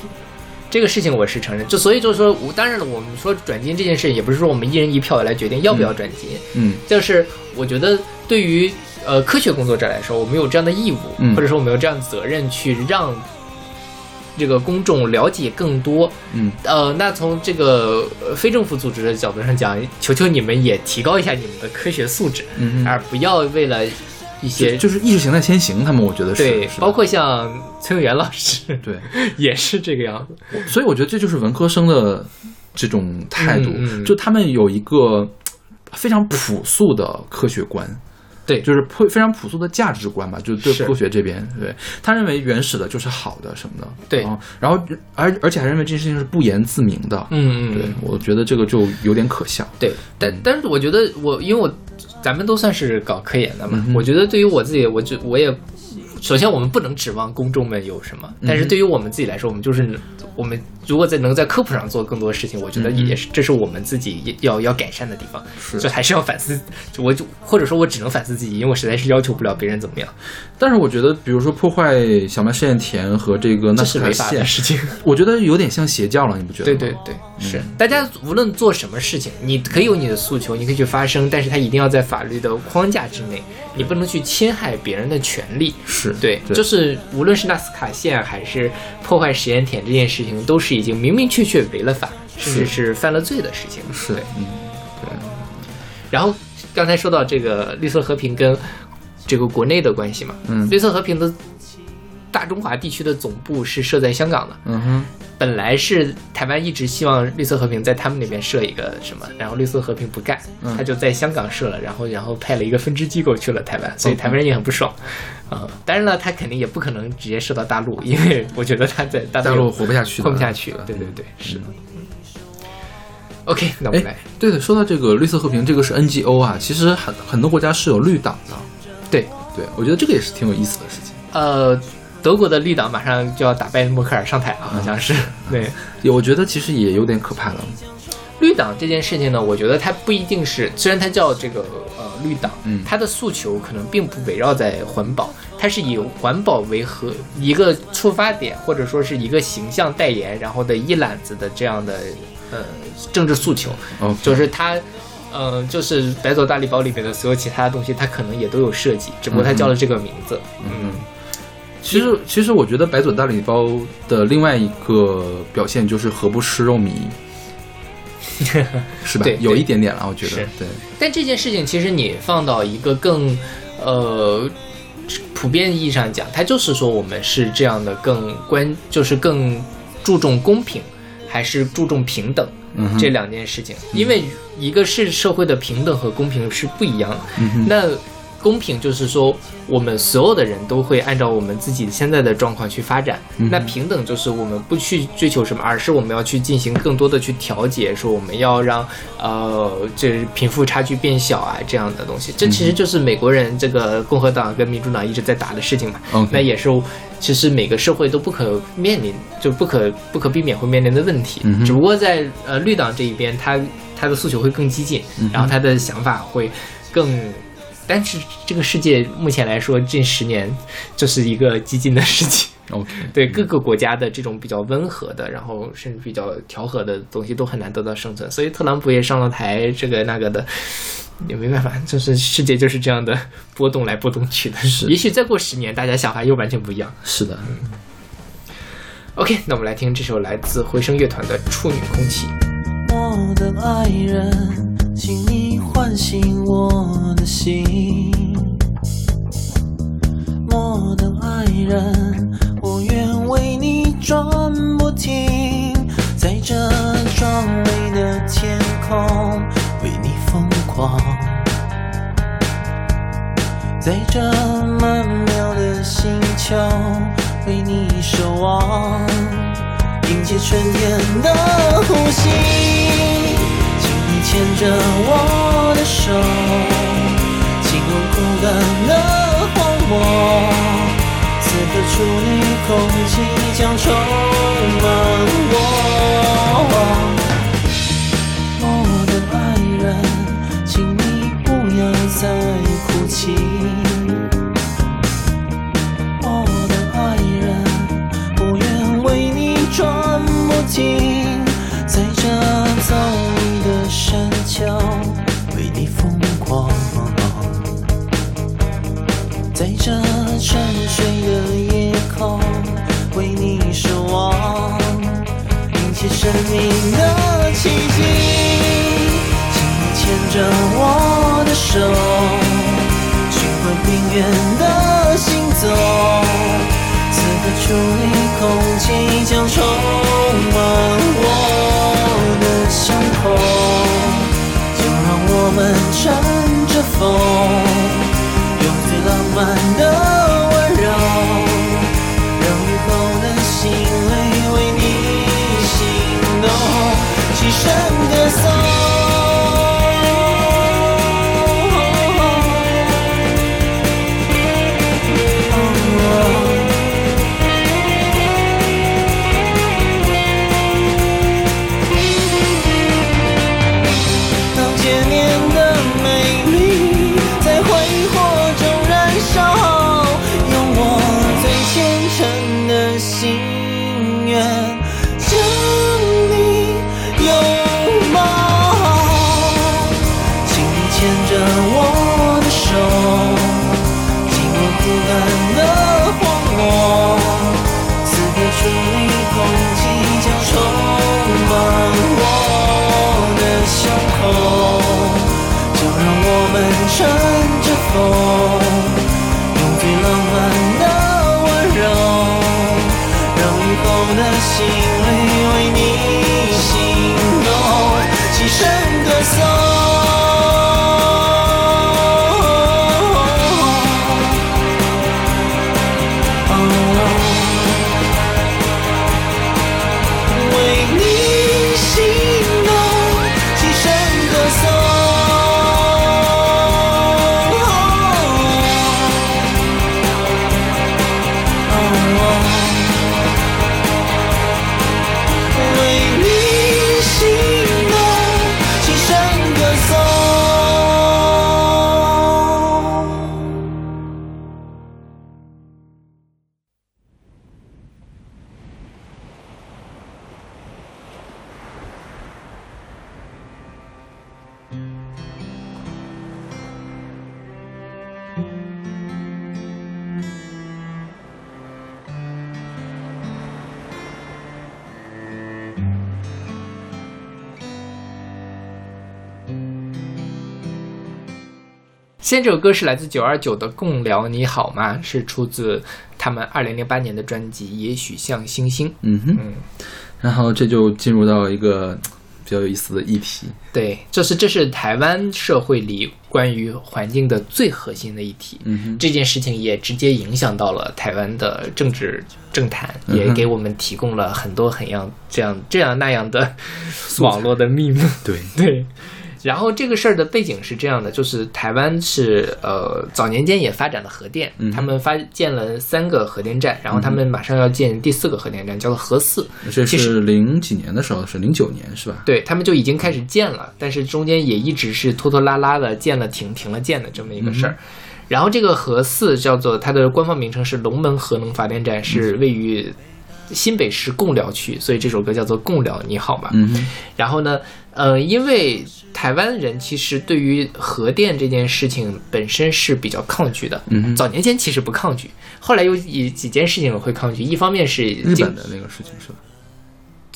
这个事情我是承认，就所以就是说，我当然了，我们说转基因这件事，也不是说我们一人一票来决定要不要转基因，嗯就是我觉得对于呃科学工作者来说，我们有这样的义务，嗯。或者说我们有这样的责任去让这个公众了解更多。嗯。呃，那从这个呃非政府组织的角度上讲，求求你们也提高一下你们的科学素质，嗯哼。而不要为了一些就就是意识形态先行，他们我觉得是对，包括像崔永元老师，对，也是这个样子。所以我觉得这就是文科生的这种态度，嗯嗯就他们有一个非常朴素的科学观。对就是非非常朴素的价值观吧，就对是科学这边，对他认为原始的就是好的什么的，对然后然后而而且还认为这件事情是不言自明的，嗯嗯对，我觉得这个就有点可笑，对，但但是我觉得我因为我咱们都算是搞科研的嘛，嗯我觉得对于我自己，我就我也首先我们不能指望公众们有什么，但是对于我们自己来说，我们就是我们如果在能在科普上做更多事情，我觉得也是这是我们自己要要改善的地方，是。就还是要反思，就我就或者说我只能反思自己，因为我实在是要求不了别人怎么样，但是我觉得，比如说破坏小麦试验田和这个纳斯卡这是违法的，事情。我觉得有点像邪教了，你不觉得吗？对对对，是大家无论做什么事情，你可以有你的诉求，你可以去发声，但是它一定要在法律的框架之内，你不能去侵害别人的权利。是对，就是无论是纳斯卡线还是破坏实验田这件事情，都是已经明明确确违了法，甚至是犯了罪的事情。是对。嗯，然后刚才说到这个绿色和平跟这个国内的关系嘛，嗯绿色和平的大中华地区的总部是设在香港的，嗯哼，本来是台湾一直希望绿色和平在他们那边设一个什么，然后绿色和平不干，嗯他就在香港设了，然后然后派了一个分支机构去了台湾，所以台湾人也很不爽。啊、当然了，他肯定也不可能直接设到大陆，因为我觉得他在大大陆活不下去的，混不下去了。对对对，是的。OK，那我们来哎，对的，说到这个绿色和平，这个是 NGO 啊，其实很很多国家是有绿党的，对，对我觉得这个也是挺有意思的事情。呃，德国的绿党马上就要打败默克尔上台了，好像是。对，我觉得其实也有点可怕了。绿党这件事情呢，我觉得它不一定是，虽然它叫这个呃绿党，嗯它的诉求可能并不围绕在环保，它是以环保为核一个出发点，或者说是一个形象代言，然后的一揽子的这样的呃政治诉求，哦，就是它。嗯，就是白走大礼包里面的所有其他的东西，它可能也都有涉及，只不过它叫了这个名字。嗯，其实其实我觉得白左大礼包的另外一个表现就是何不吃肉糜，是吧对？有一点点了，我觉得是对。但这件事情其实你放到一个更呃普遍意义上讲，它就是说我们是这样的更关，就是更注重公平，还是注重平等、嗯这两件事情。因为一个是社会的平等和公平是不一样的。嗯那公平就是说，我们所有的人都会按照我们自己现在的状况去发展。那平等就是我们不去追求什么，而是我们要去进行更多的去调节，说我们要让呃这贫富差距变小啊这样的东西。这其实就是美国人这个共和党跟民主党一直在打的事情嘛。那也是其实每个社会都不可面临，就不可不可避免会面临的问题。嗯只不过在呃绿党这一边，他他的诉求会更激进，嗯然后他的想法会更。但是这个世界目前来说，近十年就是一个激进的世界。OK，对各个国家的这种比较温和的，然后甚至比较调和的东西都很难得到生存，所以特朗普也上了台，这个那个的。也没办法，就是世界就是这样的波动来波动去的。是 也许再过十年，大家想法又完全不一样。是的，OK，那我们来听这首来自回声乐团的《处女空气》。我的爱人，请你唤醒我的心。我的爱人，我愿为你转不停，在这壮美的天空为你疯狂，在这曼妙的星球为你守望。迎接春天的呼吸，牵着我的手，亲吻孤单的荒漠。此刻处女空气将充满我。我的爱人，请你不要再哭泣。我的爱人，我愿为你转不停，在这走你的山丘为你疯狂，在这沉睡的夜空为你守望，迎接生命的奇迹。请你牵着我的手，寻回平原的行走。此刻处理空气将充满我的胸口，就让我们乘着风，用最浪漫的温柔，让雨后的心里为你心动，齐声现在这首歌是来自九二九的《共聊你好吗》，是出自他们二零零八年的专辑《也许像星星》。嗯哼，嗯，然后这就进入到一个比较有意思的议题。对，就是这是台湾社会里关于环境的最核心的议题。嗯哼，这件事情也直接影响到了台湾的政治政坛，也给我们提供了很多很样这样这样那样的网络的秘密目。对，对，然后这个事儿的背景是这样的，就是台湾是呃早年间也发展了核电，嗯他们发建了三个核电站，然后他们马上要建第四个核电站，叫做核四。这是零几年的时候，是零九年是吧？对他们就已经开始建了，但是中间也一直是拖拖拉拉的建了停，停了建的这么一个事儿。然后这个核四叫做它的官方名称是龙门核能发电站，是位于新北市贡寮区，所以这首歌叫做《贡寮你好》嘛。嗯，然后呢，呃，因为台湾人其实对于核电这件事情本身是比较抗拒的。嗯早年间其实不抗拒，后来有几几件事情会抗拒。一方面是日本的那个事情是吧？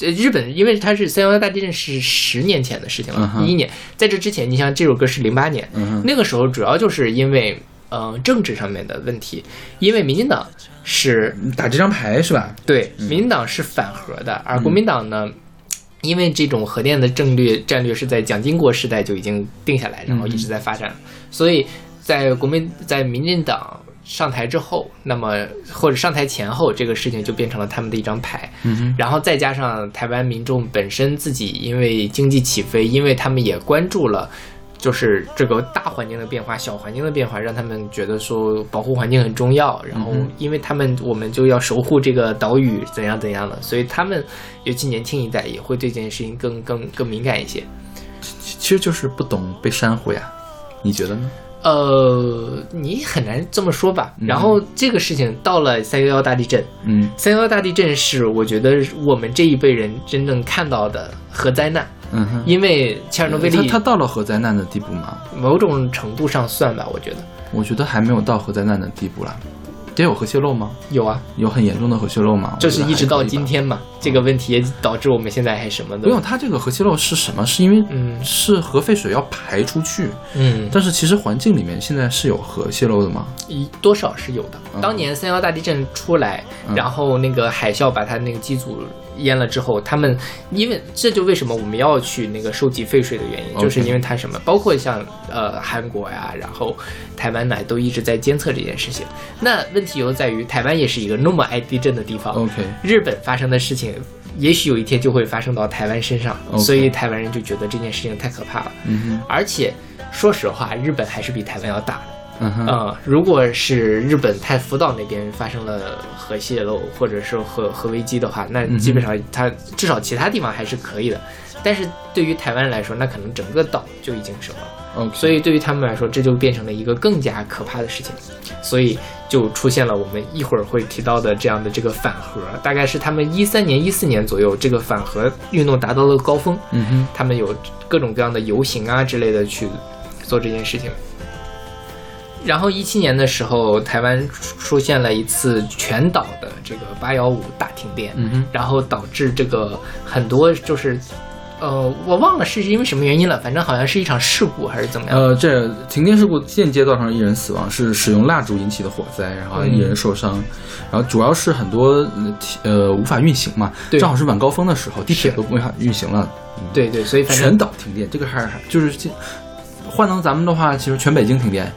呃，日本因为它是三幺幺大地震是十年前的事情了，一一、年，在这之前，你像这首歌是零八年，那个时候主要就是因为呃政治上面的问题，因为民进党是打这张牌是吧？对，民进党是反核的，而国民党呢，因为这种核电的战略战略是在蒋经国时代就已经定下来，然后一直在发展，所以在国民在民进党上台之后，那么或者上台前后，这个事情就变成了他们的一张牌。嗯，然后再加上台湾民众本身自己因为经济起飞，因为他们也关注了。就是这个大环境的变化、小环境的变化，让他们觉得说保护环境很重要。然后，因为他们我们就要守护这个岛屿，怎样怎样的，所以他们尤其年轻一代也会对这件事情更更更敏感一些。其其实就是不懂被珊瑚呀，你觉得呢？呃，你很难这么说吧。然后这个事情到了三幺幺大地震，嗯三幺幺大地震是我觉得我们这一辈人真正看到的核灾难。嗯哼，因为切尔诺贝利它它到了核灾难的地步吗？某种程度上算吧，我觉得我觉得还没有到核灾难的地步啦。得有核泄漏吗？有啊，有很严重的核泄漏吗？就是一直到今天嘛，这个问题也导致我们现在还什么的不用，它这个核泄漏是什么？是因为嗯是核废水要排出去，嗯，但是其实环境里面现在是有核泄漏的吗？一多少是有的。嗯当年三幺大地震出来，然后那个海啸把它那个机组淹了之后，他们因为这就为什么我们要去那个收集废水的原因，就是因为它什么，包括像呃韩国呀，然后台湾呢都一直在监测这件事情。那问题又在于台湾也是一个那么爱地震的地方 OK 日本发生的事情。也许有一天就会发生到台湾身上所以台湾人就觉得这件事情太可怕了。嗯而且说实话，日本还是比台湾要大的。呃，如果是日本太福岛那边发生了核泄漏或者是核核危机的话，那基本上它至少其他地方还是可以的。但是对于台湾来说，那可能整个岛就已经什么了。OK，所以对于他们来说，这就变成了一个更加可怕的事情，所以就出现了我们一会儿会提到的这样的这个反核，大概是他们一三年、一四年左右，这个反核运动达到了高峰，嗯哼，他们有各种各样的游行啊之类的去做这件事情。然后一七年的时候，台湾出现了一次全岛的这个八幺五大停电，嗯哼，然后导致这个很多就是，呃，我忘了是因为什么原因了，反正好像是一场事故还是怎么样。呃，这停电事故间接造成一人死亡，是使用蜡烛引起的火灾，然后一人受伤，然后主要是很多呃呃无法运行嘛，对正好是晚高峰的时候，地铁都没法运行了，对对，所以反全岛停电，这个还是就是换成咱们的话，其实全北京停电，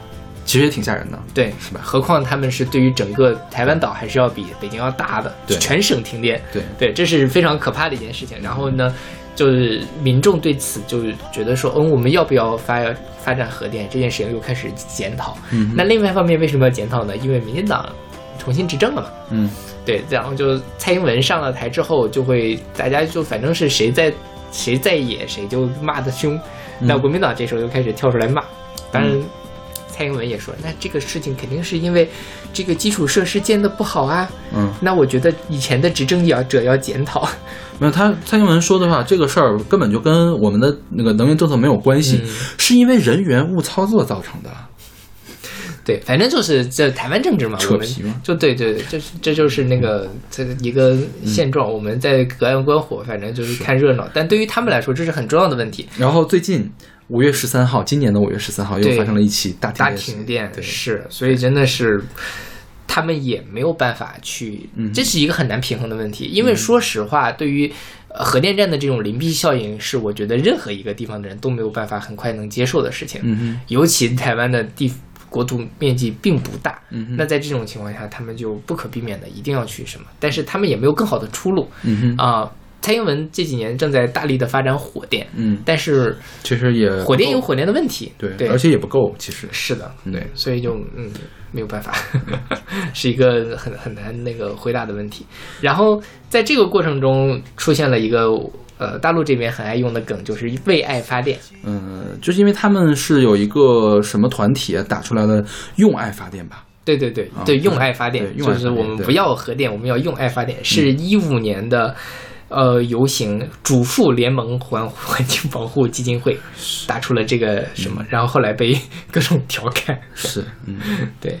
其实也挺吓人的。对是吧何况他们是对于整个台湾岛还是要比北京要大的，对全省停电。对对，这是非常可怕的一件事情。然后呢，就是民众对此就觉得说，嗯，我们要不要发发展核电这件事情又开始检讨。嗯那另外一方面为什么要检讨呢？因为民进党重新执政了嘛。嗯对，然后就蔡英文上了台之后，就会大家就反正是谁在谁在野，谁就骂的凶。嗯那国民党这时候就开始跳出来骂，当然。蔡英文也说，那这个事情肯定是因为这个基础设施建的不好啊。嗯，那我觉得以前的执政者要检讨。没有他蔡英文说的话，这个事儿根本就跟我们的那个能源政策没有关系，嗯是因为人员误操作造成的。对，反正就是这台湾政治嘛，扯皮嘛就对对对，这是这就是那个这个一个现状。我们在隔岸观火，反正就是看热闹。但对于他们来说，这是很重要的问题。然后最近五月十三号，今年的五月十三号又发生了一起大停大电事停电是，所以真的是他们也没有办法去，嗯这是一个很难平衡的问题。因为说实话，对于呃核电站的这种邻避效应是我觉得任何一个地方的人都没有办法很快能接受的事情。尤其台湾的地国土面积并不大，嗯那在这种情况下，他们就不可避免的一定要去什么，但是他们也没有更好的出路啊、蔡英文这几年正在大力的发展火电，嗯，但是其实也火电有火电的问题，对，对，而且也不够，其实是的，嗯对，所以就嗯没有办法，是一个很很难那个回答的问题。然后在这个过程中出现了一个呃大陆这边很爱用的梗，就是为爱发电。嗯，就是因为他们是有一个什么团体打出来的“用爱发电”吧？对对对啊对，用爱发电对就是我们不要核电，我们要用爱发电，是一五年的。呃，游行主妇联盟环环境保护基金会打出了这个什么，然后后来被各种调侃。是，嗯 对，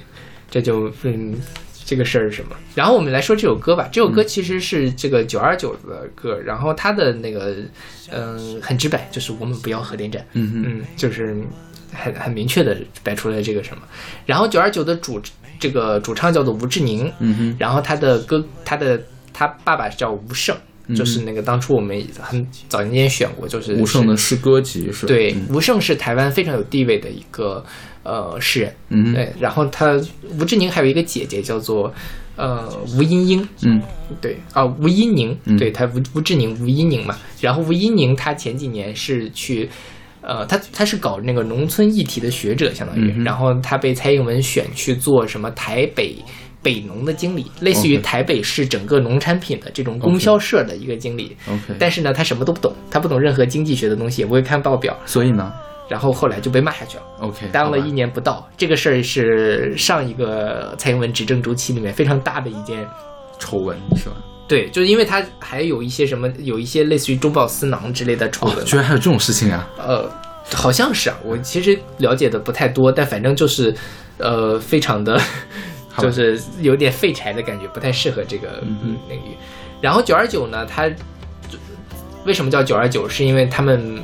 这就嗯，这个事儿是什么？然后我们来说这首歌吧。这首嗯歌其实是这个九二九的歌，然后它的那个嗯、很直白，就是我们不要核电站。嗯，嗯，就是很很明确的摆出了这个什么。然后九二九的主这个主唱叫做吴志宁，嗯哼，然后他的歌他的他爸爸叫吴胜。就是那个当初我们很早年间选过，就是吴胜的诗歌集是吧？对嗯，吴胜是台湾非常有地位的一个呃诗人，嗯哼，对，然后他吴志宁还有一个姐姐叫做呃吴茵英，嗯对啊吴茵宁，嗯对他吴吴志宁吴茵宁嘛，然后吴茵宁他前几年是去。呃，他他是搞那个农村议题的学者，相当于，嗯然后他被蔡英文选去做什么台北北农的经理，类似于台北市整个农产品的这种供销社的一个经理。，OK，但是呢，他什么都不懂，他不懂任何经济学的东西，也不会看报表，所以呢然后后来就被骂下去了。，OK，当了一年不到，这个事儿是上一个蔡英文执政周期里面非常大的一件。丑闻是吧？对，就是因为他还有一些什么，有一些类似于中饱私囊之类的丑闻哦，居然还有这种事情啊！呃，好像是啊，我其实了解的不太多，但反正就是，呃，非常的，就是有点废柴的感觉，不太适合这个嗯领域。然后九二九呢，它为什么叫九二九？是因为他们。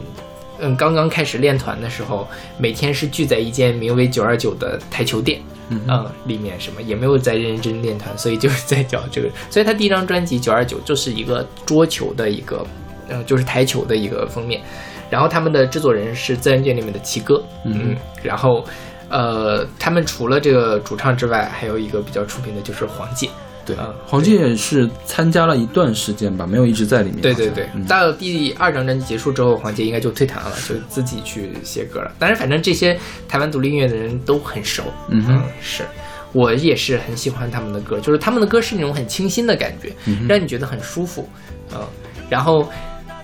嗯，刚刚开始练团的时候，每天是聚在一间名为“九二九”的台球店，嗯嗯，里面什么也没有在认真练团，所以就是在叫这个。所以他第一张专辑《九二九》就是一个桌球的一个，嗯，就是台球的一个封面。然后他们的制作人是自然界里面的奇哥，嗯，然后呃，他们除了这个主唱之外，还有一个比较出名的就是黄玠，对啊，黄玠也是参加了一段时间吧，没有一直在里面。对对对，嗯。到第二张专辑结束之后，黄玠应该就退团了，就自己去写歌了。但是反正这些台湾独立音乐的人都很熟，嗯哼。是。我也是很喜欢他们的歌，就是他们的歌是那种很清新的感觉，嗯让你觉得很舒服，嗯，然后。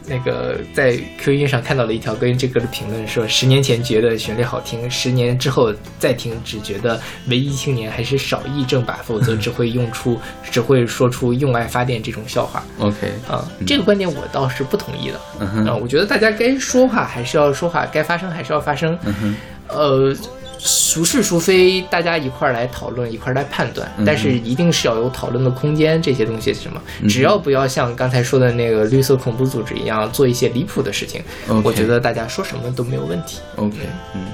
那个在 Q 音上看到了一条关于这歌的评论，说十年前觉得旋律好听，十年之后再听，只觉得文艺青年还是少议正吧，否则只会用出只会说出用爱发电这种笑话。，OK，啊，这个观点我倒是不同意的。啊，我觉得大家该说话还是要说话，该发声还是要发声。嗯哼，呃，孰是孰非，大家一块儿来讨论，一块儿来判断。嗯但是一定是要有讨论的空间，这些东西是什么？只要不要像刚才说的那个绿色恐怖组织一样做一些离谱的事情我觉得大家说什么都没有问题。OK，嗯。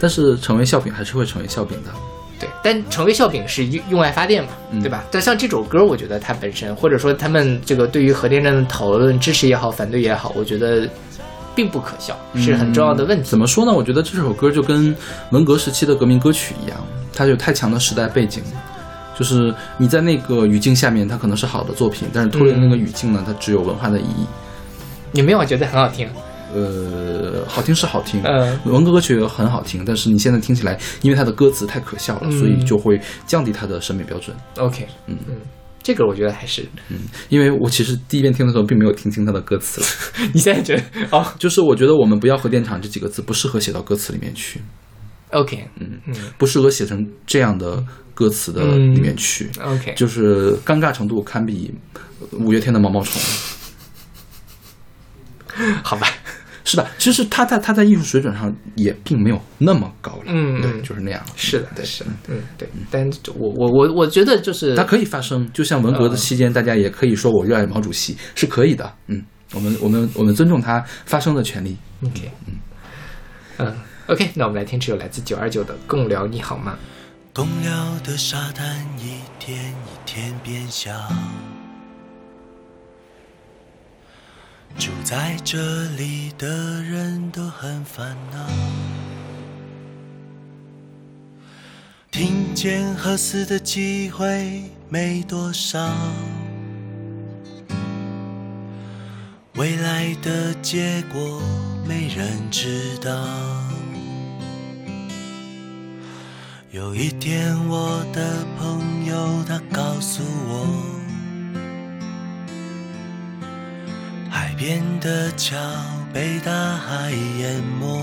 但是成为笑柄还是会成为笑柄的。对，但成为笑柄是用用爱发电嘛，嗯对吧？但像这首歌，我觉得它本身，或者说他们这个对于核电站的讨论，支持也好，反对也好，我觉得并不可笑，是很重要的问题。怎么说呢？我觉得这首歌就跟文革时期的革命歌曲一样，它有太强的时代背景。就是你在那个语境下面，它可能是好的作品，但是脱离那个语境呢，它只有文化的意义。你没有觉得很好听？呃，好听是好听，嗯文革歌曲很好听，但是你现在听起来，因为它的歌词太可笑了，嗯所以就会降低它的审美标准。OK，嗯嗯，这个我觉得还是嗯，因为我其实第一遍听的时候并没有听清他的歌词。了，你现在觉得哦。就是我觉得我们不要核电厂这几个字不适合写到歌词里面去，，OK，嗯嗯。不适合写成这样的歌词的嗯里面去，，OK，就是尴尬程度堪比五月天的毛毛虫，好吧，是吧？其实他在他在艺术水准上也并没有那么高了，嗯对就是那样。是的，对是的，嗯，对，但我我我我觉得就是它可以发生，就像文革的期间，大家也可以说我热爱毛主席，是可以的。嗯，我们我们我们尊重他发声的权利。OK，嗯，OK，那我们来听这首来自九二九的《共聊你好吗》。公寮的沙滩一天一天变小，住在这里的人都很烦恼，听见和死的机会没多少，未来的结果没人知道。有一天，我的朋友他告诉我。边的桥被大海淹没，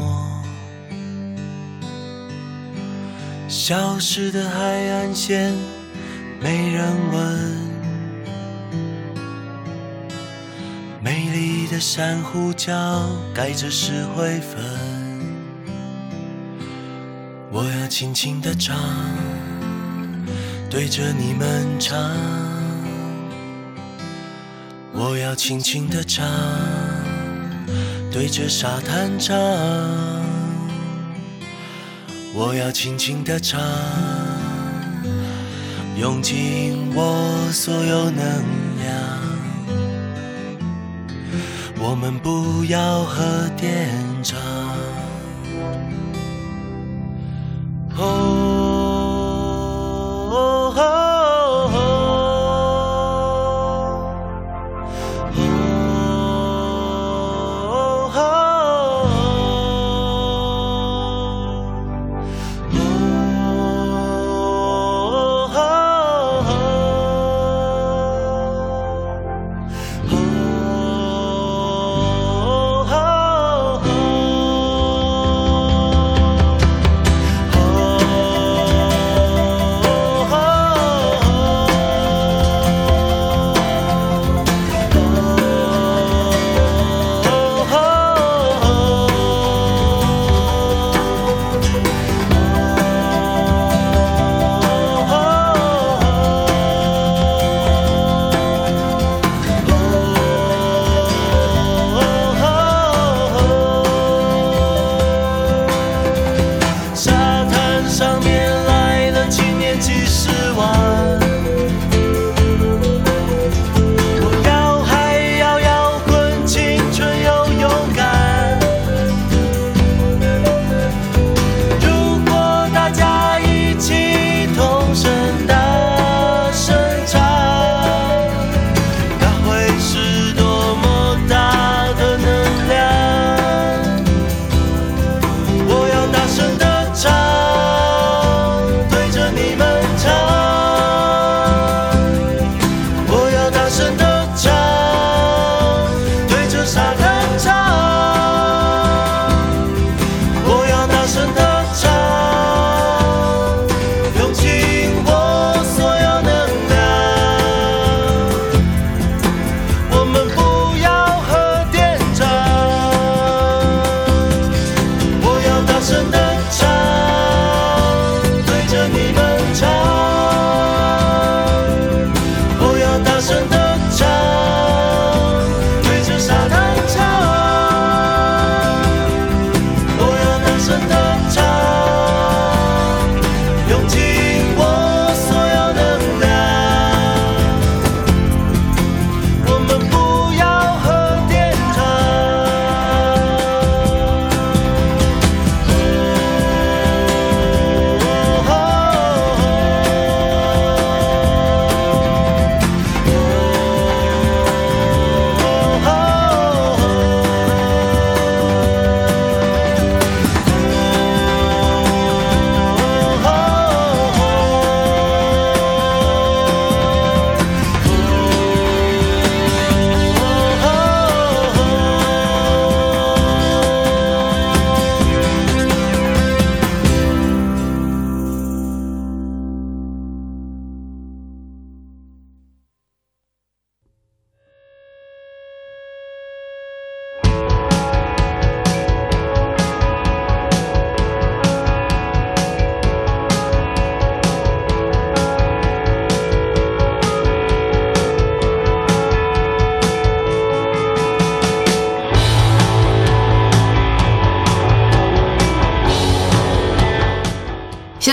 消失的海岸线没人问，美丽的珊瑚礁盖着石灰粉，我要轻轻地唱，对着你们唱。我要轻轻地唱，对着沙滩唱。我要轻轻地唱，用尽我所有能量。我们不要喝点茶。哦。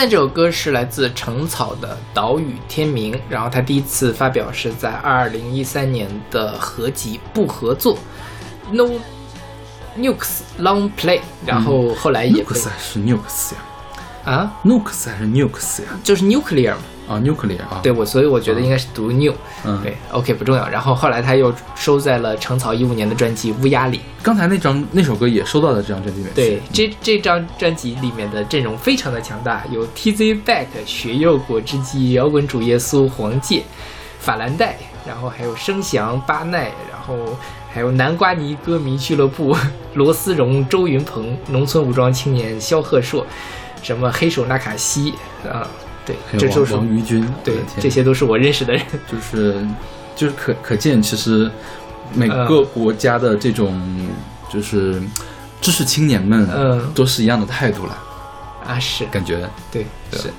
在这首歌是来自橙草的《岛屿天明》，然后他第一次发表是在二零一三年的合集《不合作》。No Nukes Long Play，然后后来也被 Nukes 还是 Nukes 呀啊，？Nukes 还是 Nukes 呀？就是 Nuclear 嘛。啊，Nuclear 啊，对我，所以我觉得应该是读 new，、嗯对，OK 不重要。然后后来他又收在了程草一五年的专辑《乌鸦》里。刚才那张那首歌也收到了这张专辑里面。对，这这张专辑里面的阵容非常的强大，有 TZ Back、雪柚、果汁机、摇滚主耶稣、黄玠、法兰黛，然后还有声翔、巴奈，然后还有南瓜泥歌迷俱乐部、罗思荣、周云鹏、农村武装青年肖鹤硕，什么黑手纳卡西啊，对，还有这就是王王于军，对这些都是我认识的人。就是就是可可见，其实每嗯个国家的这种就是知识青年们，嗯。都是一样的态度了，啊，是。感觉。对对。是。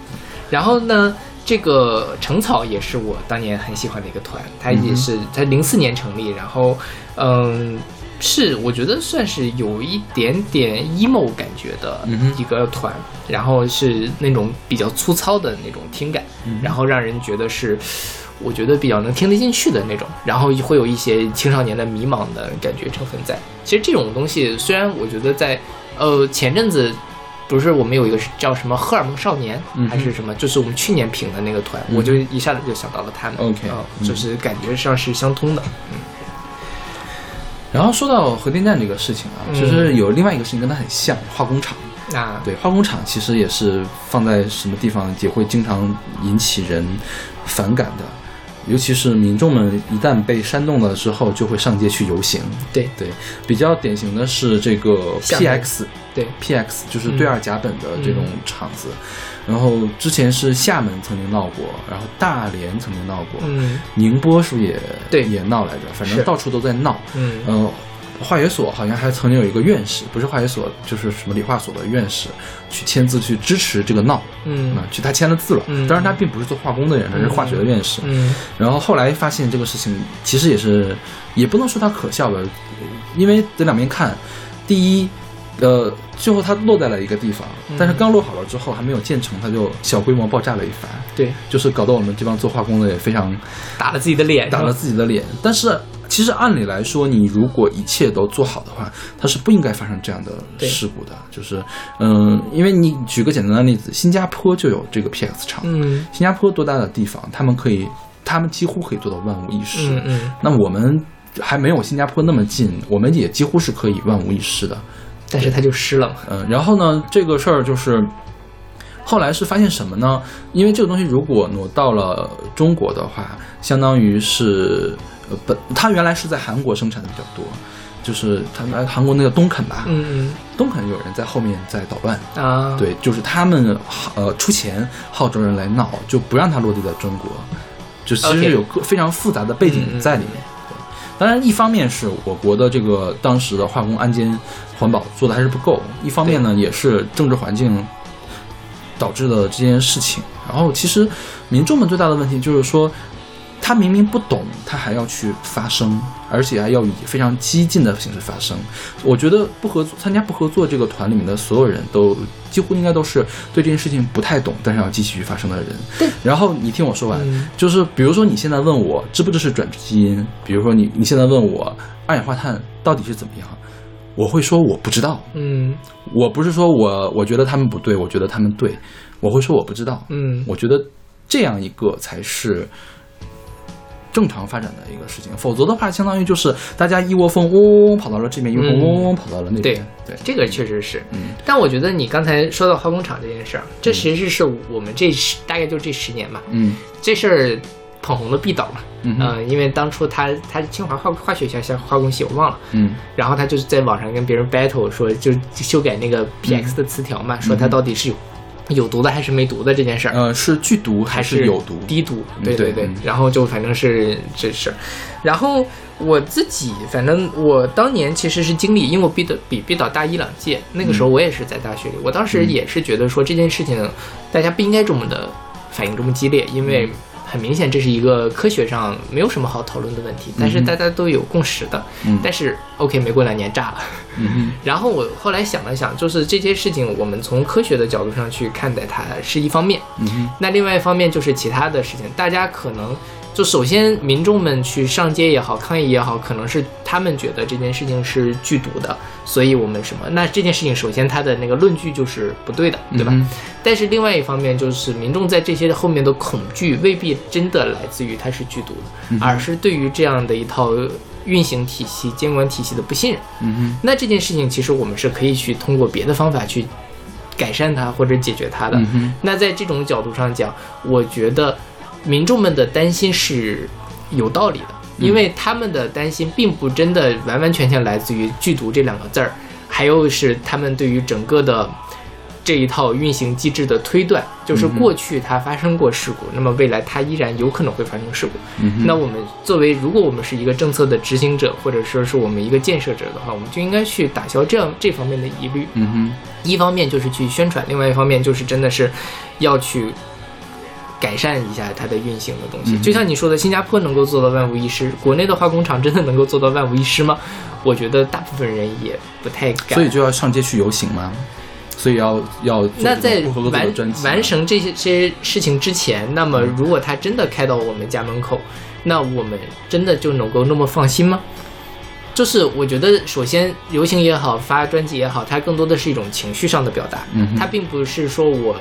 然后呢，这个橙草也是我当年很喜欢的一个团，它也是它零四年成立，然后嗯。是，我觉得算是有一点点 emo 感觉的一个团，然后是那种比较粗糙的那种听感，嗯然后让人觉得是，我觉得比较能听得进去的那种，然后会有一些青少年的迷茫的感觉成分在。其实这种东西，虽然我觉得在呃前阵子不是我们有一个叫什么荷尔蒙少年、嗯还是什么，就是我们去年评的那个团，我就一下子就想到了他们。OK，就是感觉上是相通的。然后说到核电站这个事情啊，嗯其实有另外一个事情跟它很像，化工厂。啊对，化工厂其实也是放在什么地方也会经常引起人反感的，尤其是民众们一旦被煽动了之后，就会上街去游行。对。对，比较典型的是这个 PX。对。PX 就是对二甲苯的这种嗯。厂子，然后之前是厦门曾经闹过，然后大连曾经闹过，嗯。宁波是不是也对。也闹来着？反正到处都在闹。嗯。呃，化学所好像还曾经有一个院士，不是化学所，就是什么理化所的院士，去签字去支持这个闹，嗯啊，去他签了字了。嗯当然他并不是做化工的人，他是化学的院士。嗯然后后来发现这个事情其实也是，也不能说他可笑吧，因为得两面看。第一，呃，最后它落在了一个地方，嗯但是刚落好了之后还没有建成，它就小规模爆炸了一番，对，就是搞得我们这帮做化工的也非常打了自己的脸，打了自己的脸。但是其实按理来说，你如果一切都做好的话，它是不应该发生这样的事故的。就是，嗯，因为你举个简单的例子，新加坡就有这个 PX 厂，嗯新加坡多大的地方，他们可以，他们几乎可以做到万无一失。嗯嗯，那我们还没有新加坡那么近，我们也几乎是可以万无一失的。但是它就湿了嘛。嗯，然后呢，这个事儿就是后来是发现什么呢？因为这个东西如果挪到了中国的话，相当于是呃本它原来是在韩国生产的比较多，就是他们韩国那个东肯吧，嗯东肯有人在后面在捣乱。嗯啊，对，就是他们呃出钱号召人来闹，就不让它落地在中国，就其实有个非常复杂的背景在里面。对，当然一方面是我国的这个当时的化工安监环保做的还是不够，一方面呢也是政治环境导致的这件事情。然后其实民众们最大的问题就是说。他明明不懂，他还要去发声，而且还要以非常激进的形式发声。我觉得不合作参加不合作这个团里面的所有人都几乎应该都是对这件事情不太懂，但是要继续发声的人。对。然后你听我说完，嗯就是比如说你现在问我支不支持转基因，比如说你你现在问我二氧化碳到底是怎么样，我会说我不知道。嗯我不是说我我觉得他们不对，我觉得他们对，我会说我不知道。嗯我觉得这样一个才是正常发展的一个事情，否则的话，相当于就是大家一窝蜂嗡嗡嗡跑到了这边，一窝蜂嗯嗡嗡嗡跑到了那边。对对这个确实是。嗯但我觉得你刚才说到化工厂这件事儿，这其实是我们这十大概就这十年吧，嗯这事儿捧红了毕导嘛。嗯因为当初他他是清华化化学学校化工系，我忘了。嗯然后他就是在网上跟别人 battle 说，就是修改那个嗯 PX 的词条嘛，说他到底是有有毒的还是没毒的这件事儿。呃，是剧毒还是有毒？低毒，嗯对对对嗯，然后就反正是这事儿，然后我自己反正我当年其实是经历，因为我毕的比毕导大一两届，那个时候我也是在大学里，我当时也是觉得说这件事情大家不应该这么的反应这么激烈，因为很明显这是一个科学上没有什么好讨论的问题，但是大家都有共识的。嗯但是 OK，没过两年炸了。嗯 然后我后来想了想，就是这些事情，我们从科学的角度上去看待它是一方面，嗯那另外一方面就是其他的事情，大家可能就首先民众们去上街也好，抗议也好，可能是他们觉得这件事情是剧毒的，所以我们什么？那这件事情首先它的那个论据就是不对的，对吧？嗯但是另外一方面就是民众在这些后面的恐惧未必真的来自于它是剧毒的，嗯而是对于这样的一套运行体系、监管体系的不信任。嗯哼那这件事情其实我们是可以去通过别的方法去改善它或者解决它的。嗯那在这种角度上讲，我觉得民众们的担心是有道理的，因为他们的担心并不真的完完全全来自于“剧毒”这两个字儿，还有是他们对于整个的。这一套运行机制的推断，就是过去它发生过事故，那么未来它依然有可能会发生事故。那我们作为，如果我们是一个政策的执行者，或者说是我们一个建设者的话，我们就应该去打消这样这方面的疑虑。嗯哼一方面就是去宣传，另外一方面就是真的是要去改善一下它的运行的东西。嗯就像你说的，新加坡能够做到万无一失，国内的化工厂真的能够做到万无一失吗？我觉得大部分人也不太敢。所以就要上街去游行吗，所以要要那在完成这些这些事情之前，那么如果他真的开到我们家门口，那我们真的就能够那么放心吗？就是我觉得，首先游行也好，发专辑也好，它更多的是一种情绪上的表达，嗯它并不是说我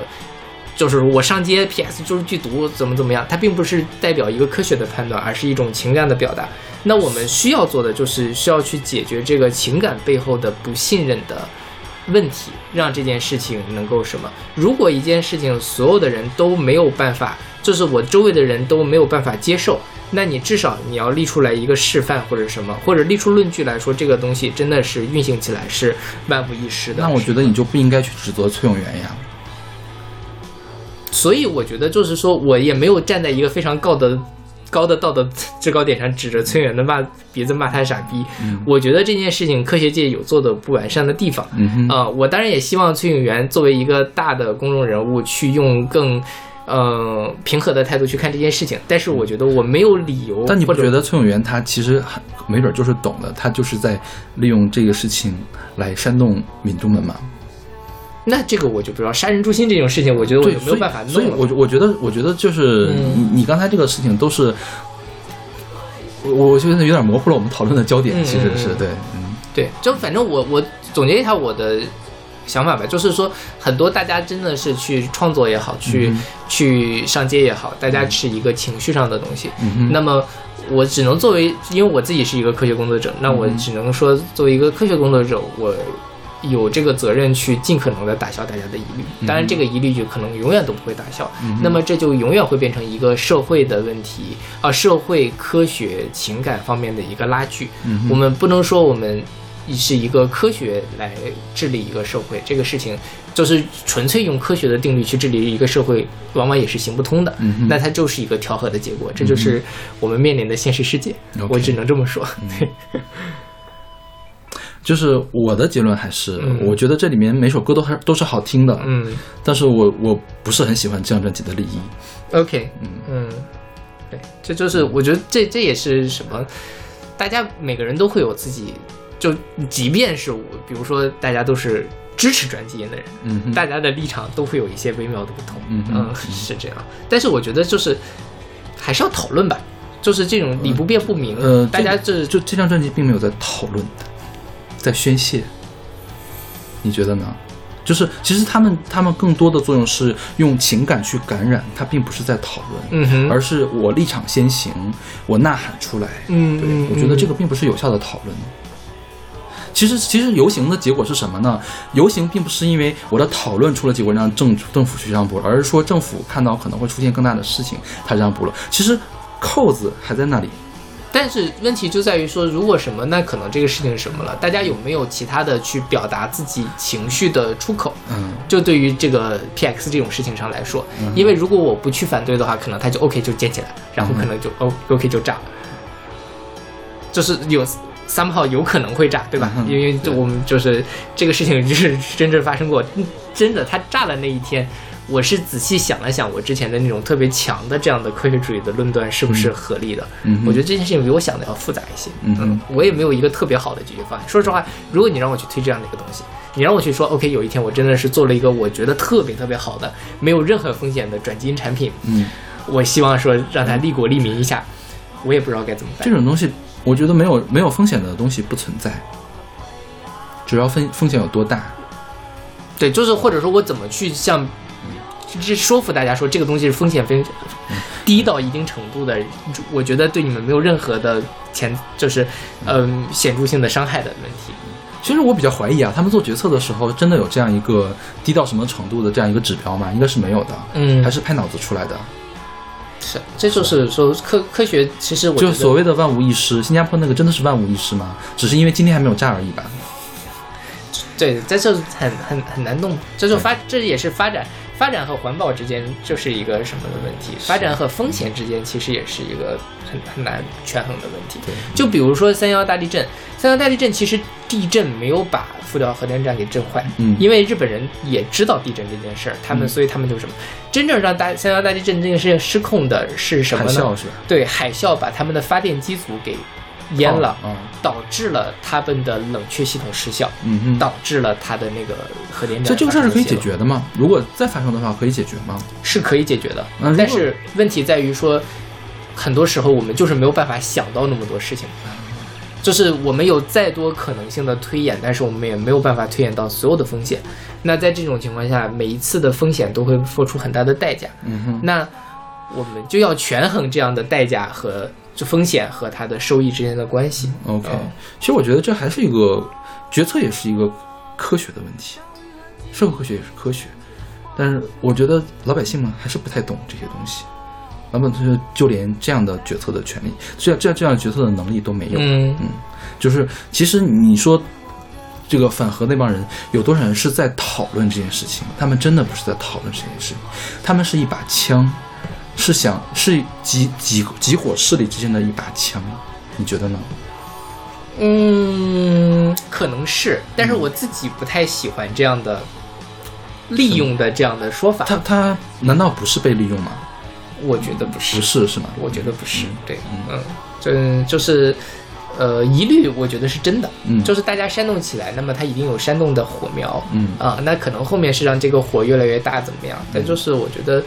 就是我上街 PS 就是剧毒怎么怎么样，它并不是代表一个科学的判断，而是一种情感的表达。那我们需要做的就是需要去解决这个情感背后的不信任的问题，让这件事情能够什么？如果一件事情所有的人都没有办法，就是我周围的人都没有办法接受，那你至少你要立出来一个示范或者什么，或者立出论据来说，这个东西真的是运行起来是万无一失的。那我觉得你就不应该去指责崔永元呀。所以我觉得就是说我也没有站在一个非常高的。高的道德 制高点上指着崔永元的骂鼻子骂他傻逼，我觉得这件事情科学界有做的不完善的地方，啊、我当然也希望崔永元作为一个大的公众人物，去用更呃平和的态度去看这件事情。但是我觉得我没有理由，但你不觉得崔永元他其实很没准就是懂的，他就是在利用这个事情来煽动民众们嘛？那这个我就不知道。杀人诛心这种事情，我觉得我对，就没有办法弄。所以，我我觉得，我觉得就是嗯你你刚才这个事情都是，我我觉得有点模糊了我们讨论的焦点，嗯其实是对，嗯对，就反正我我总结一下我的想法吧，就是说很多大家真的是去创作也好，去、嗯去上街也好，大家是一个情绪上的东西。嗯那么我只能作为，因为我自己是一个科学工作者，那我嗯只能说作为一个科学工作者，我。有这个责任去尽可能的打消大家的疑虑，当然这个疑虑就可能永远都不会打消，嗯那么这就永远会变成一个社会的问题啊，社会科学情感方面的一个拉锯。嗯我们不能说我们是一个科学来治理一个社会，这个事情就是纯粹用科学的定律去治理一个社会，往往也是行不通的。嗯那它就是一个调和的结果，这就是我们面临的现实世界。我只能这么说。对，就是我的结论还是，嗯。我觉得这里面每首歌都还都是好听的，嗯。但是我我不是很喜欢这张专辑的立意，，OK，嗯，对，这就是我觉得这这也是什么，大家每个人都会有自己，就即便是我，比如说大家都是支持专辑的人，嗯，大家的立场都会有一些微妙的不同，嗯嗯是这样。但是我觉得就是还是要讨论吧，就是这种理不辩不明，呃，大家这就这张专辑并没有在讨论，在宣泄，你觉得呢？就是其实他们他们更多的作用是用情感去感染，他并不是在讨论，嗯哼，而是我立场先行，我呐喊出来。对，嗯对我觉得这嗯个并不是有效的讨论。其实，其实游行的结果是什么呢？游行并不是因为我的讨论出了结果让政政府去让步了，而是说政府看到可能会出现更大的事情，他让步了。其实扣子还在那里，但是问题就在于说，如果什么，那可能这个事情是什么了？大家有没有其他的去表达自己情绪的出口？嗯，就对于这个 PX 这种事情上来说，因为如果我不去反对的话，可能他就 OK 就建起来，然后可能就 O OK 就炸了，就是有 somehow 有可能会炸，对吧？嗯因为就我们就是这个事情就是真正发生过，嗯真的它炸的那一天，我是仔细想了想，我之前的那种特别强的这样的科学主义的论断是不是合理的？嗯我觉得这件事情比我想的要复杂一些。嗯哼我也没有一个特别好的解决方案。说实话，如果你让我去推这样的一个东西，你让我去说，OK，有一天我真的是做了一个我觉得特别特别好的、没有任何风险的转基因产品，嗯，我希望说让它利国利民一下，我也不知道该怎么办这。种东西，我觉得没有没有风险的东西不存在，主要风风险有多大，对，就是或者说我怎么去向，这说服大家说这个东西是风险非常低到一定程度的，我觉得对你们没有任何的前就是嗯、显著性的伤害的问题。其实我比较怀疑啊，他们做决策的时候真的有这样一个低到什么程度的这样一个指标吗？应该是没有的，嗯还是拍脑子出来的。是，这就是说科科学其实我就所谓的万无一失，新加坡那个真的是万无一失吗？只是因为今天还没有炸而已吧？对，在这很很很难弄，这就发这也是发展发展和环保之间就是一个什么的问题，发展和风险之间其实也是一个很很难权衡的问题。就比如说三幺大地震，三幺大地震其实地震没有把福岛核电站给震坏，嗯因为日本人也知道地震这件事儿，他们、嗯所以他们就什么，真正让大三幺大地震这件事情失控的是什么呢？海啸是？对，海啸把他们的发电机组给淹了，哦哦导致了他们的冷却系统失效。嗯哼，导致了它的那个核电站。这这个事儿是可以解，决的吗？如果再发生的话，可以解决吗？是可以解决的。但是问题在于说，很多时候我们就是没有办法想到那么多事情。就是我们有再多可能性的推演，但是我们也没有办法推演到所有的风险。那在这种情况下，每一次的风险都会付出很大的代价。嗯哼，那我们就要权衡这样的代价和这风险和它的收益之间的关系。OK，嗯其实我觉得这还是一个决策，也是一个科学的问题，社会科学也是科学，但是我觉得老百姓们还是不太懂这些东西，老百姓就连这样的决策的权利，这样这样这样决策的能力都没有。嗯就是其实你说这个反核那帮人有多少人是在讨论这件事情？他们真的不是在讨论这件事情，他们是一把枪，是想是几几几伙势力之间的一把枪，你觉得呢？嗯，可能是，但是我自己不太喜欢这样的利用的这样的说法。他他难道不是被利用吗？我觉得不是，不是是吗？我觉得不是。对，嗯，这就是。呃，疑虑我觉得是真的，嗯就是大家煽动起来，那么它一定有煽动的火苗，嗯啊，那可能后面是让这个火越来越大，怎么样？但就是我觉得，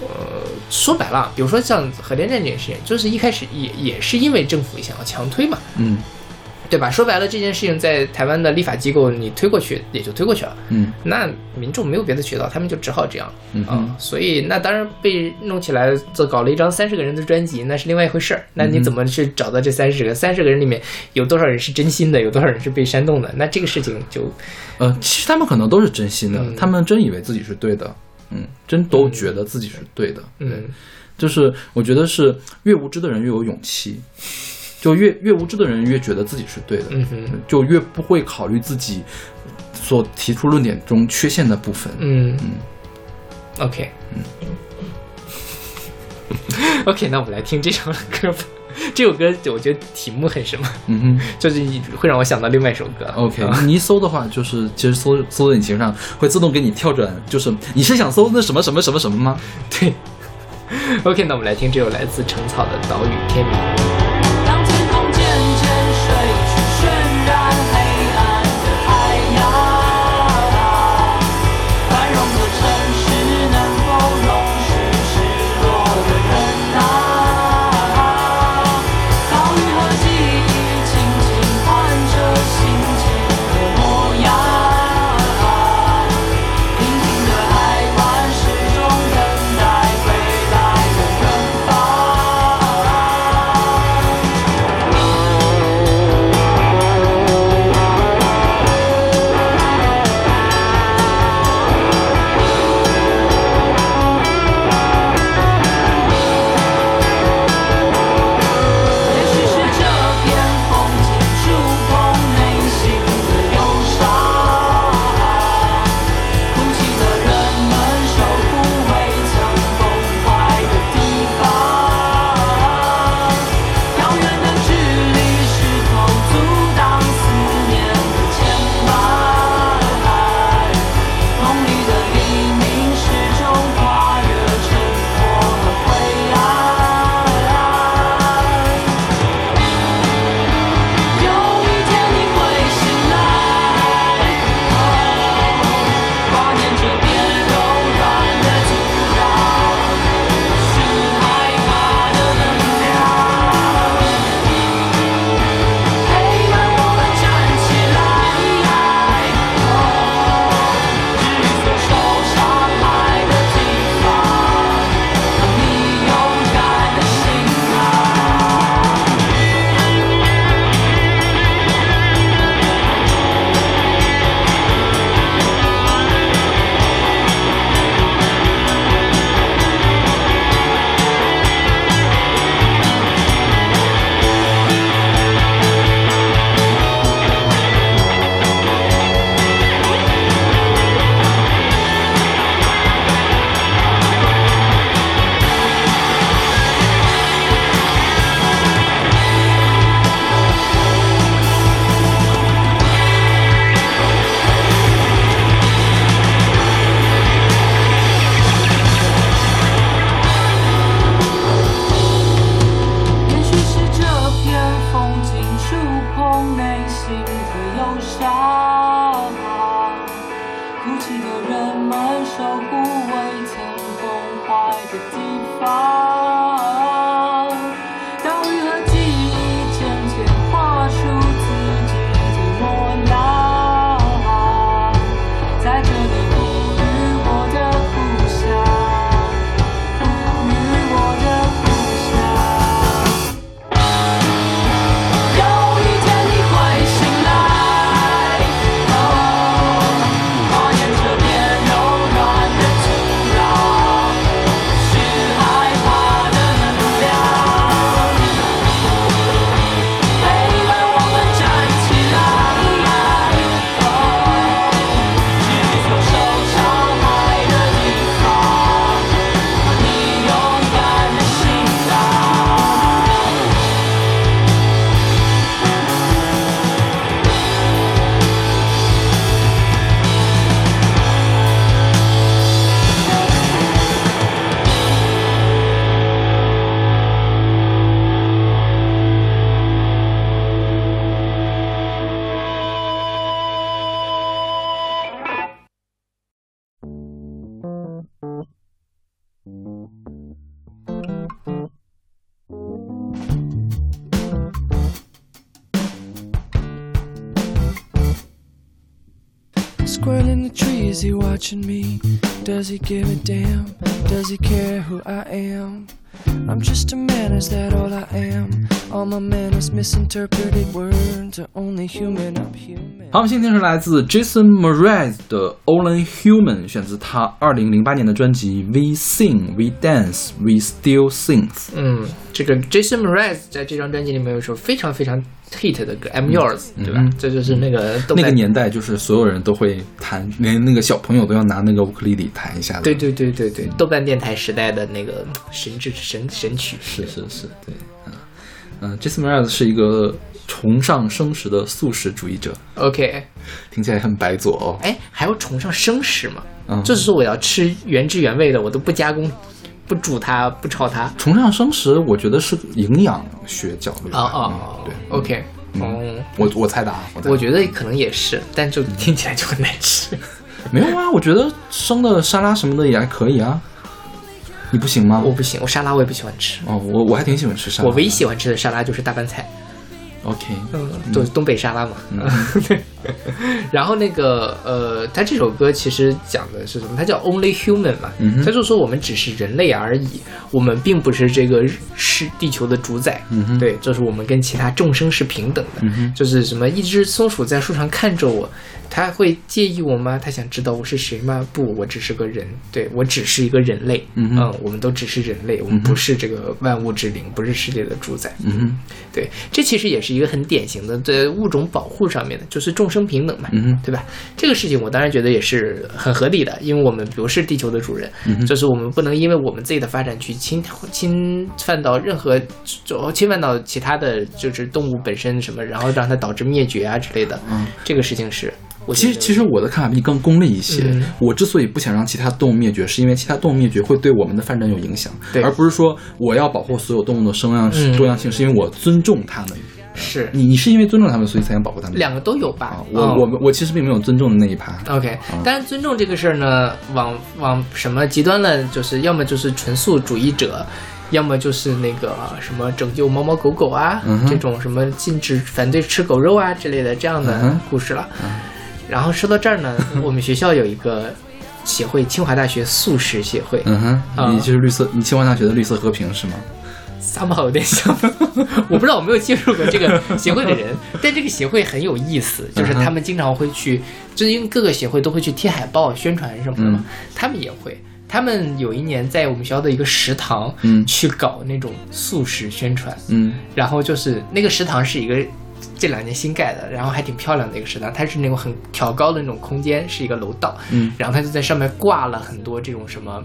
呃，说白了，比如说像核电站这件事情，就是一开始也也是因为政府想要强推嘛，嗯。对吧？说白了，这件事情在台湾的立法机构你推过去也就推过去了，嗯。那民众没有别的渠道，他们就只好这样。啊、嗯。哼所以那当然被弄起来，这搞了一张三十个人的专辑，那是另外一回事儿。那嗯你怎么去找到这三十个？三十个人里面有多少人是真心的，有多少人是被煽动的？那这个事情就呃，其实他们可能都是真心的，嗯。他们真以为自己是对的，嗯，真都觉得自己是对的，嗯就是我觉得是越无知的人越有勇气，就越越无知的人越觉得自己是对的，嗯哼就越不会考虑自己所提出论点中缺陷的部分。嗯嗯 OK 嗯 OK，那我们来听这首歌吧。这首歌我觉得题目很什么，嗯哼就是会让我想到另外一首歌。，OK，啊你一搜的话，就是其实搜搜索引擎上会自动给你跳转，就是你是想搜那什么什么什么什么吗？对。OK，那我们来听这首来自成草的《岛屿天明》。好，我们现在听是来自 Jason Mraz 的 Only Human，选自他二零零八年的专辑 We Sing, We Dance, We Still Sing。嗯，这个 Jason Mraz 在这张专辑里面有一首非常非常 hit 的歌《I'm Yours》，对吧？这就是那个动那个年代，就是所有人都会弹，连那个小朋友都要拿那个乌克丽丽弹一下的。对对对对对，豆瓣电台时代的那个神之神神曲，是是是，对，嗯嗯，Jason Mraz 是一个崇尚生食的素食主义者，OK，听起来很白左哦。哎，还要崇尚生食吗？嗯就是说我要吃原汁原味的，我都不加工，不煮它，不炒它。崇尚生食，我觉得是营养学角度吧。哦哦嗯，对，，OK，嗯，我我猜的啊，我觉得可能也是，但就听起来就很难吃。没有啊，我觉得生的沙拉什么的也还可以啊。你不行吗？我不行，我沙拉我也不喜欢吃。哦，我我还挺喜欢吃沙拉。我唯一喜欢吃的沙拉就是大拌菜，OK，嗯，都东北沙拉嘛。对。然后那个呃，他这首歌其实讲的是什么？它叫 Only Human 嘛，嗯他就说我们只是人类而已，我们并不是这个是地球的主宰。嗯哼对，就是我们跟其他众生是平等的。嗯哼就是什么，一只松鼠在树上看着我，它会介意我吗？它想知道我是谁吗？不，我只是个人，对我只是一个人类。嗯哼我们都只是人类，我们不是这个万物之灵，不是世界的主宰。嗯哼，对，这其实也是一个很典型的在物种保护上面的，就是众生平等嘛，嗯对吧？这个事情我当然觉得也是很合理的，因为我们不是地球的主人，嗯就是我们不能因为我们自己的发展去侵侵犯到任何就侵犯到其他的就是动物本身什么，然后让它导致灭绝啊之类的，嗯，这个事情是我其实其实我的看法比你更功利一些。嗯我之所以不想让其他动物灭绝，是因为其他动物灭绝会对我们的发展有影响，对而不是说我要保护所有动物的生样嗯多样性，是因为我尊重它们。是你你是因为尊重他们，所以才想保护他们。两个都有吧啊？，我、嗯我我其实并没有尊重的那一趴。OK，但是尊重这个事儿呢，往往什么极端了，就是要么就是纯素主义者，要么就是那个什么拯救猫猫狗狗啊，嗯这种什么禁止反对吃狗肉啊之类的这样的故事了。然后说到这儿呢，我们学校有一个协会，清华大学素食协会，嗯哼，啊你就是绿色，你清华大学的绿色和平是吗？撒马有点像，我不知道我没有接触过这个协会的人，但这个协会很有意思，就是他们经常会去，就是因为各个协会都会去贴海报宣传什么的嘛，嗯。他们也会。他们有一年在我们学校的一个食堂，嗯。去搞那种素食宣传，嗯。然后就是那个食堂是一个这两年新盖的，然后还挺漂亮的一个食堂，它是那种很挑高的那种空间，是一个楼道，嗯。然后他就在上面挂了很多这种什么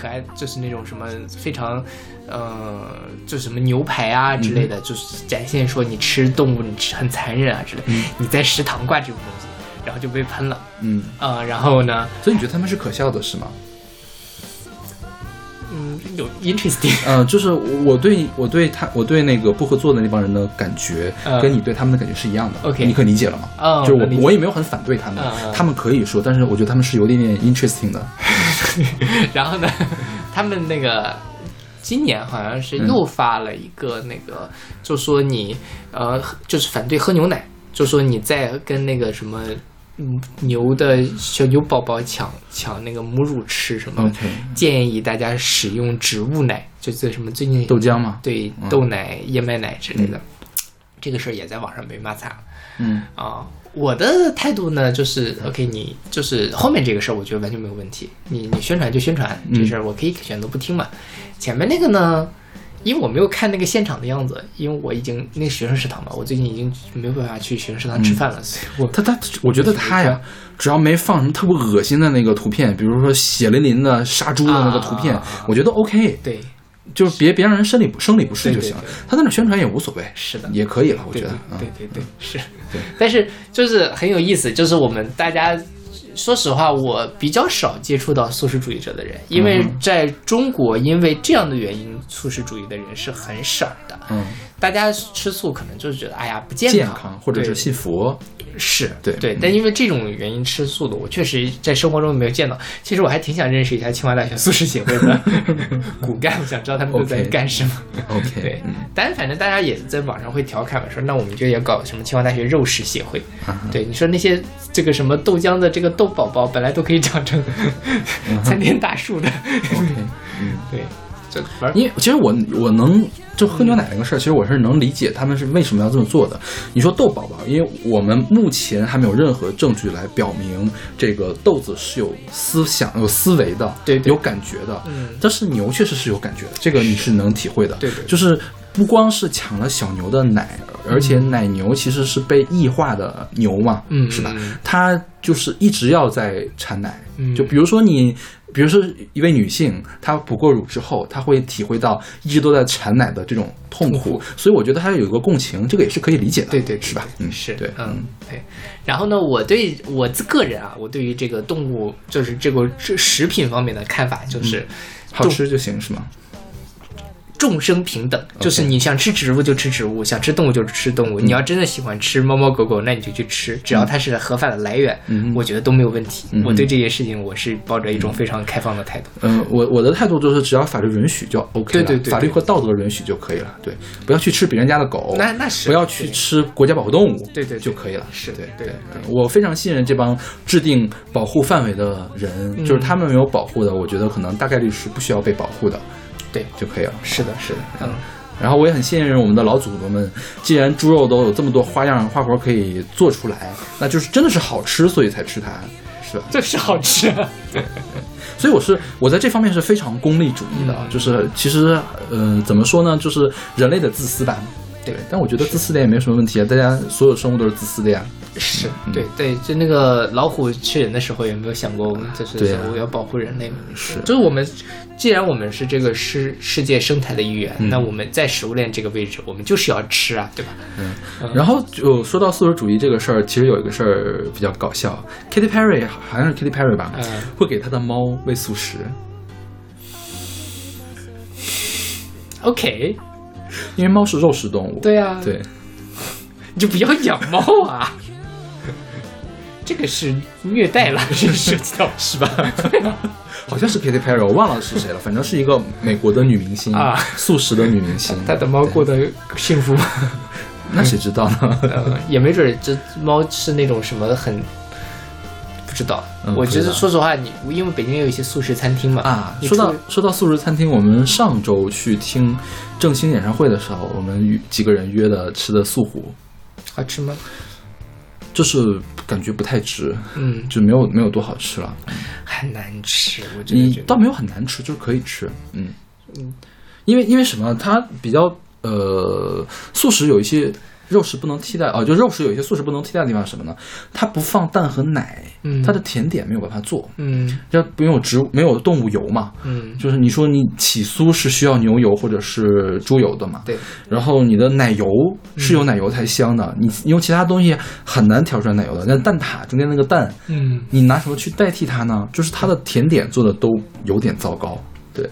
可爱，就是那种什么非常呃，就什么牛排啊之类的，嗯就是展现说你吃动物你吃很残忍啊之类。你在食堂挂这种东西，然后就被喷了嗯，啊、然后呢，所以你觉得他们是可笑的是吗？嗯，有 interesting，呃，就是我对我对他我对那个不合作的那帮人的感觉，嗯跟你对他们的感觉是一样的。OK 你可理解了吗？哦就是我我也没有很反对他们他们可以说，但是我觉得他们是有点点 interesting 的。然后呢，他们那个今年好像是又发了一个那个，就说你呃，就是反对喝牛奶，就说你在跟那个什么。嗯，牛的小牛宝宝抢抢那个母乳吃什么建议大家使用植物奶，就是什么最近豆浆嘛对，嗯。豆奶、燕麦奶之类的，这个事儿也在网上被骂惨了。嗯。啊，我的态度呢，就是 OK，你就是后面这个事儿，我觉得完全没有问题。你你宣传就宣传嗯这事儿，我可以选择不听嘛。前面那个呢，因为我没有看那个现场的样子，因为我已经那个学生食堂嘛，我最近已经没有办法去学生食堂吃饭了，所以我他他，我觉得他呀，只要没放什么特别恶心的那个图片，比如说血淋淋的杀猪的那个图片，我觉得 OK，对就是别别让人生理不生理不适就行。他在那宣传也无所谓，是的也可以了，我觉得。对对对对对是，但是就是很有意思，就是我们大家说实话，我比较少接触到素食主义者的人，因为在中国，因为这样的原因，素食主义的人是很少的。嗯，大家吃素可能就是觉得，哎呀不健健康，或者是对信佛，是对对嗯，但因为这种原因吃素的，我确实在生活中没有见到。其实我还挺想认识一下清华大学素食协会的 骨干，我想知道他们都在干什么。OK，对嗯，但反正大家也在网上会调侃嘛，说那我们就也搞什么清华大学肉食协会。啊对，你说那些这个什么豆浆的这个豆宝宝，本来都可以长成 参天大树的。OK，嗯。对，因为其实我我能就喝牛奶那个事儿，其实我是能理解他们是为什么要这么做的。你说豆宝宝，因为我们目前还没有任何证据来表明这个豆子是有思想、有思维的，对对有感觉的。嗯但是牛确实是有感觉的，这个你是能体会的。对就是不光是抢了小牛的奶，而且奶牛其实是被异化的牛嘛，嗯是吧？它就是一直要在产奶，嗯就比如说你，比如说一位女性，她哺过乳之后，她会体会到一直都在产奶的这种痛苦，所以我觉得她有一个共情，这个也是可以理解的，对对，是吧？嗯，是，对，嗯，对。然后呢，我对我自个人啊，我对于这个动物，就是这个这食品方面的看法，就是好吃就行，是吗？众生平等，就是你想吃植物就吃植物，想吃动物就吃动物。你要真的喜欢吃猫猫狗狗，那你就去吃，只要它是合法的来源，嗯。我觉得都没有问题。嗯。我对这些事情，我是抱着一种非常开放的态度。嗯，我我的态度就是，只要法律允许就 OK 了，对对法律和道德允许就可以了，对，不要去吃别人家的狗，那那是不要去吃国家保护动物，对对对就可以了，是对。对。我非常信任这帮制定保护范围的人，嗯。就是他们没有保护的，我觉得可能大概率是不需要被保护的，对，就可以了。是的，是的，嗯。然后我也很信任我们的老祖宗们，既然猪肉都有这么多花样花活可以做出来，那就是真的是好吃，所以才吃它，是吧？这是好吃、啊，所以我是我在这方面是非常功利主义的，嗯就是其实呃怎么说呢，就是人类的自私吧。对但我觉得自私点也没什么问题啊，大家所有生物都是自私的呀。是嗯。对对，就那个老虎吃人的时候，有没有想过，我们就是对啊。说我要保护人类嘛？是。就是我们，既然我们是这个世世界生态的一员，嗯。那我们在食物链这个位置，我们就是要吃啊，对吧？嗯。然后就说到素食主义这个事儿，其实有一个事儿比较搞笑，Katy Perry 好像是 Katy Perry 吧，嗯。会给他的猫喂素食，OK，因为猫是肉食动物。对啊，对，你就不要养猫啊，这个是虐待了，这涉及到是吧？好像是 Katy Perry，我忘了是谁了，反正是一个美国的女明星啊素食的女明星。她的猫过得幸福吗？那谁知道呢？呃，也没准儿这猫是那种什么很。不知道，我觉得说实话，你因为北京也有一些素食餐厅嘛啊，说到说到素食餐厅，我们上周去听郑兴演唱会的时候，我们约几个人约的吃的素虎，好吃吗？就是感觉不太值，嗯，就没有没有多好吃了。很难吃，我觉得。倒没有很难吃，就是可以吃，嗯嗯因为因为什么？它比较呃，素食有一些肉食不能替代哦，就肉食有一些素食不能替代的地方是什么呢？它不放蛋和奶，嗯它的甜点没有办法做，嗯要没有植物没有动物油嘛，嗯，就是你说你起酥是需要牛油或者是猪油的嘛，对，然后你的奶油是有奶油才香的，你你用其他东西很难调出来奶油的。那蛋挞中间那个蛋，嗯，你拿什么去代替它呢？就是它的甜点做的都有点糟糕。对，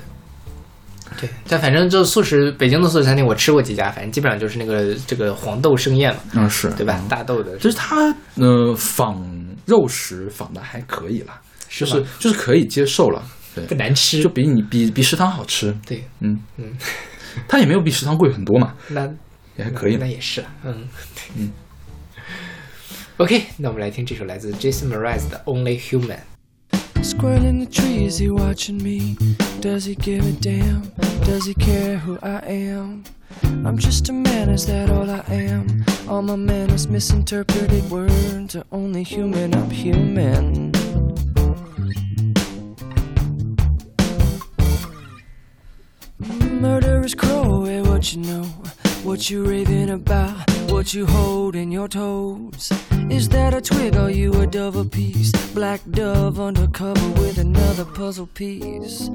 对，但反正就素食，北京的素食餐厅我吃过几家，反正基本上就是那个这个黄豆盛宴嘛，嗯是，对吧？大豆的，就是它呃仿肉食仿的还可以啦，就是就是可以接受了。对不，难吃，就比你比比食堂好吃。对，嗯嗯，它也没有比食堂贵很多嘛，那也还可以那。也是，嗯嗯。OK，那我们来听这首来自 Jason Mraz 的《Only Human》。Squirrel in the tree, is he watching me? Does he give a damn? Does he care who I am? I'm just a man, is that all I am? All my manners, misinterpreted words are only human, I'm human. Murderous crow, hey, eh, what you know? What you raving about? What you hold in your toes? Is that a twig or you a dove a piece? Black dove undercover with another puzzle piece.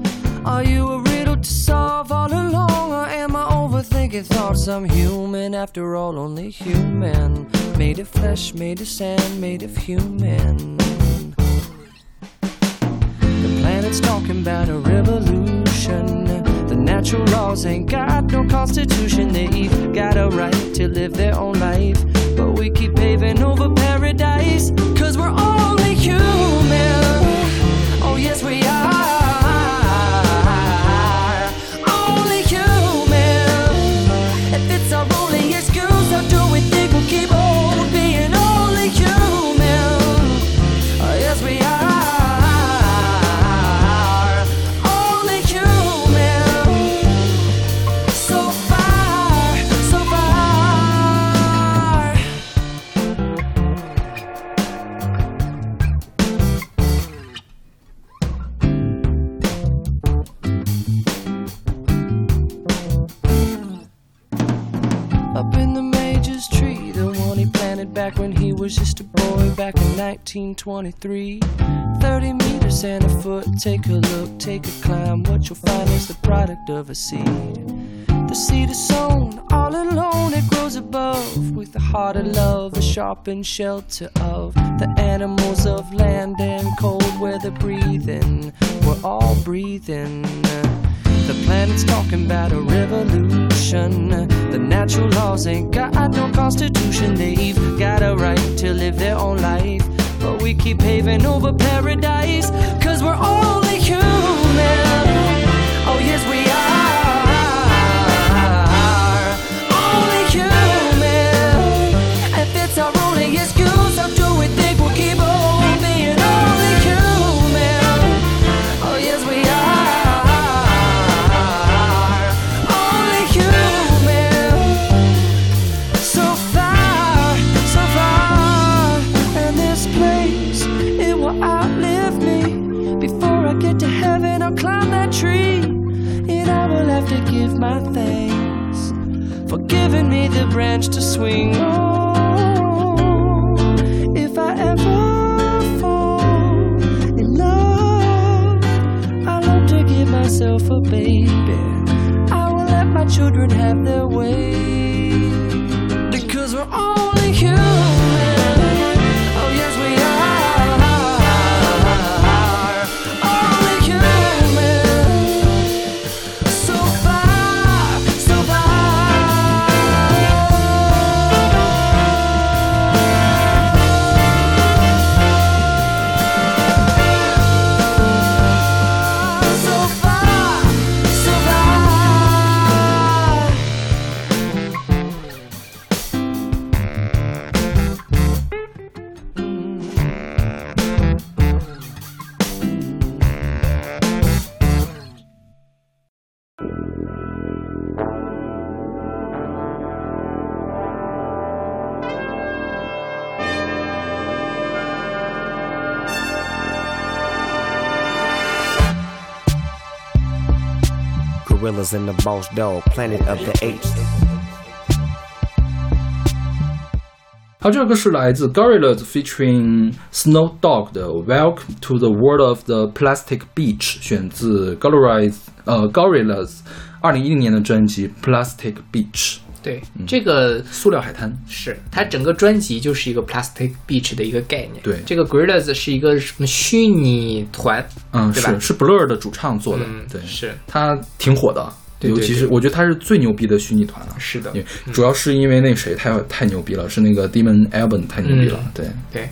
Are you a riddle to solve all along, or am I overthinking thoughts? I'm human after all, only human. Made of flesh, made of sand, made of human. The planet's talking about a revolution. Natural laws ain't got no constitution. They've got a right to live their own life. But we keep paving over paradise. Cause we're only human. Oh, yes, we was just a boy back in 1923. 30 meters and a foot, take a look, take a climb. What you'll find is the product of a seed. The seed is sown all alone, it grows above with the heart of love, the sharpened shelter of the animals of land and cold weather breathing. We're all breathing. The planet's talking about a revolution. The natural laws ain't got no constitution. They've got a right to live their own life. But we keep paving over paradise. Cause we're only giving me the branch to swing on. If I ever fall in love, I love to give myself a baby. I will let my children have their way. Gorillas in the boss dog, planet of the apes. 好，这首歌是来自 Gorillaz featuring Snow Dogg 的《Welcome to the World of the Plastic Beach》，选自 Gorillaz 呃 Gorillaz 二零一零年的专辑《Plastic Beach》 对，这个塑料海滩。是。它整个专辑就是一个 Plastic Beach 的一个概念。对。这个 Gorillaz 是一个什么虚拟团，嗯，对吧？是是 Blur 的主唱做的，嗯对，是。他挺火的，尤其是我觉得他是最牛逼的虚拟团了，是的。主要是因为那谁太太牛逼了，是那个 Demon Albarn 太牛逼了，嗯。对，对。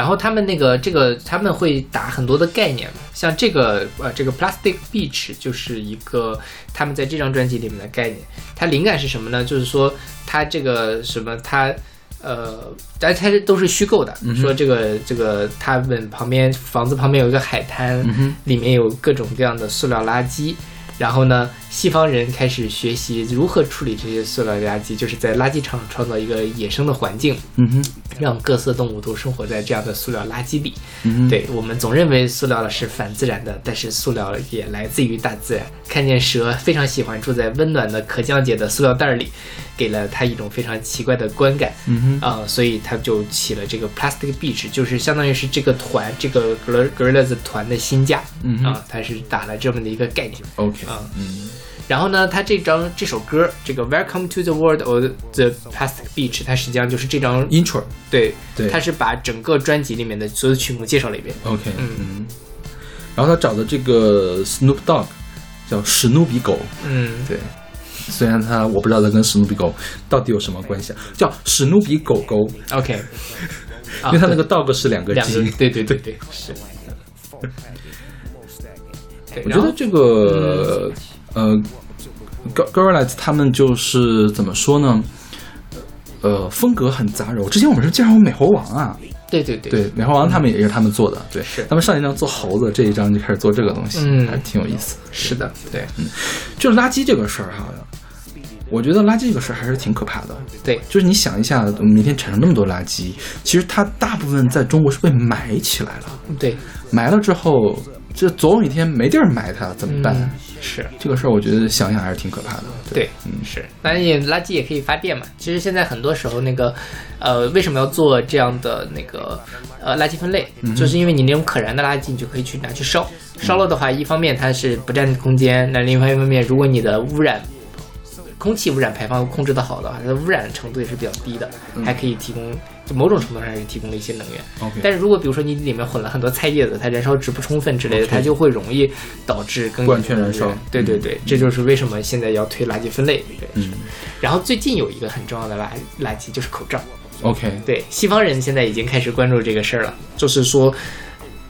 然后他们那个这个他们会打很多的概念，像这个呃这个 Plastic Beach 就是一个他们在这张专辑里面的概念。它灵感是什么呢？就是说它这个什么它。呃，但它都是虚构的，说这个这个他们旁边房子旁边有一个海滩，里面有各种各样的塑料垃圾，然后呢，西方人开始学习如何处理这些塑料垃圾，就是在垃圾场创造一个野生的环境，嗯哼，让各色动物都生活在这样的塑料垃圾里。嗯，对我们总认为塑料是反自然的，但是塑料也来自于大自然。看见蛇非常喜欢住在温暖的可降解的塑料袋里，给了他一种非常奇怪的观感。嗯哼，啊、所以他就起了这个 Plastic Beach，就是相当于是这个团这个 Gorilla- Gorillaz 团的新家。嗯哼啊、他是打了这么的一个概念。，OK，啊嗯然后呢，他这张这首歌，这个 Welcome to the World of the Plastic Beach，它实际上就是这张，Intro，对对它是把整个专辑里面的所有曲目介绍了一遍。OK，嗯然后他找的这个 Snoop Dogg 叫史努比狗，嗯，对，虽然他我不知道他跟史努比狗到底有什么关系啊，叫史努比狗狗，OK，因为他那个 dog 是两个两个 G，对对对对 是。我觉得这个呃 g o r i l l a s 他们就是怎么说呢？呃，风格很杂糅。之前我们是介绍过美猴王啊，对对对。对，美猴王他们也是他们做的，对，他们上一张做猴子，这一张就开始做这个东西，嗯。还挺有意思。是的，对。嗯。就是垃圾这个事儿哈，我觉得垃圾这个事儿还是挺可怕的。对就是你想一下，我们每天产生那么多垃圾，其实它大部分在中国是被埋起来了，对，埋了之后，这总有一天没地儿埋它，怎么办？嗯是。这个事儿我觉得想想还是挺可怕的。对，嗯是，当然也垃圾也可以发电嘛。其实现在很多时候那个，呃，为什么要做这样的那个呃垃圾分类？就是因为你那种可燃的垃圾，你就可以去拿去烧。烧了的话，一方面它是不占空间，那另外一方面，如果你的污染。空气污染排放控制的好的话，它的污染程度也是比较低的，还可以提供，就某种程度上是提供了一些能源。但是如果比如说你里面混了很多菜叶子，它燃烧值不充分之类的它就会容易导致更不完全燃烧对对对，这就是为什么现在要推垃圾分类。对，嗯然后最近有一个很重要的垃垃圾就是口罩。，OK，对，西方人现在已经开始关注这个事儿了，就是说。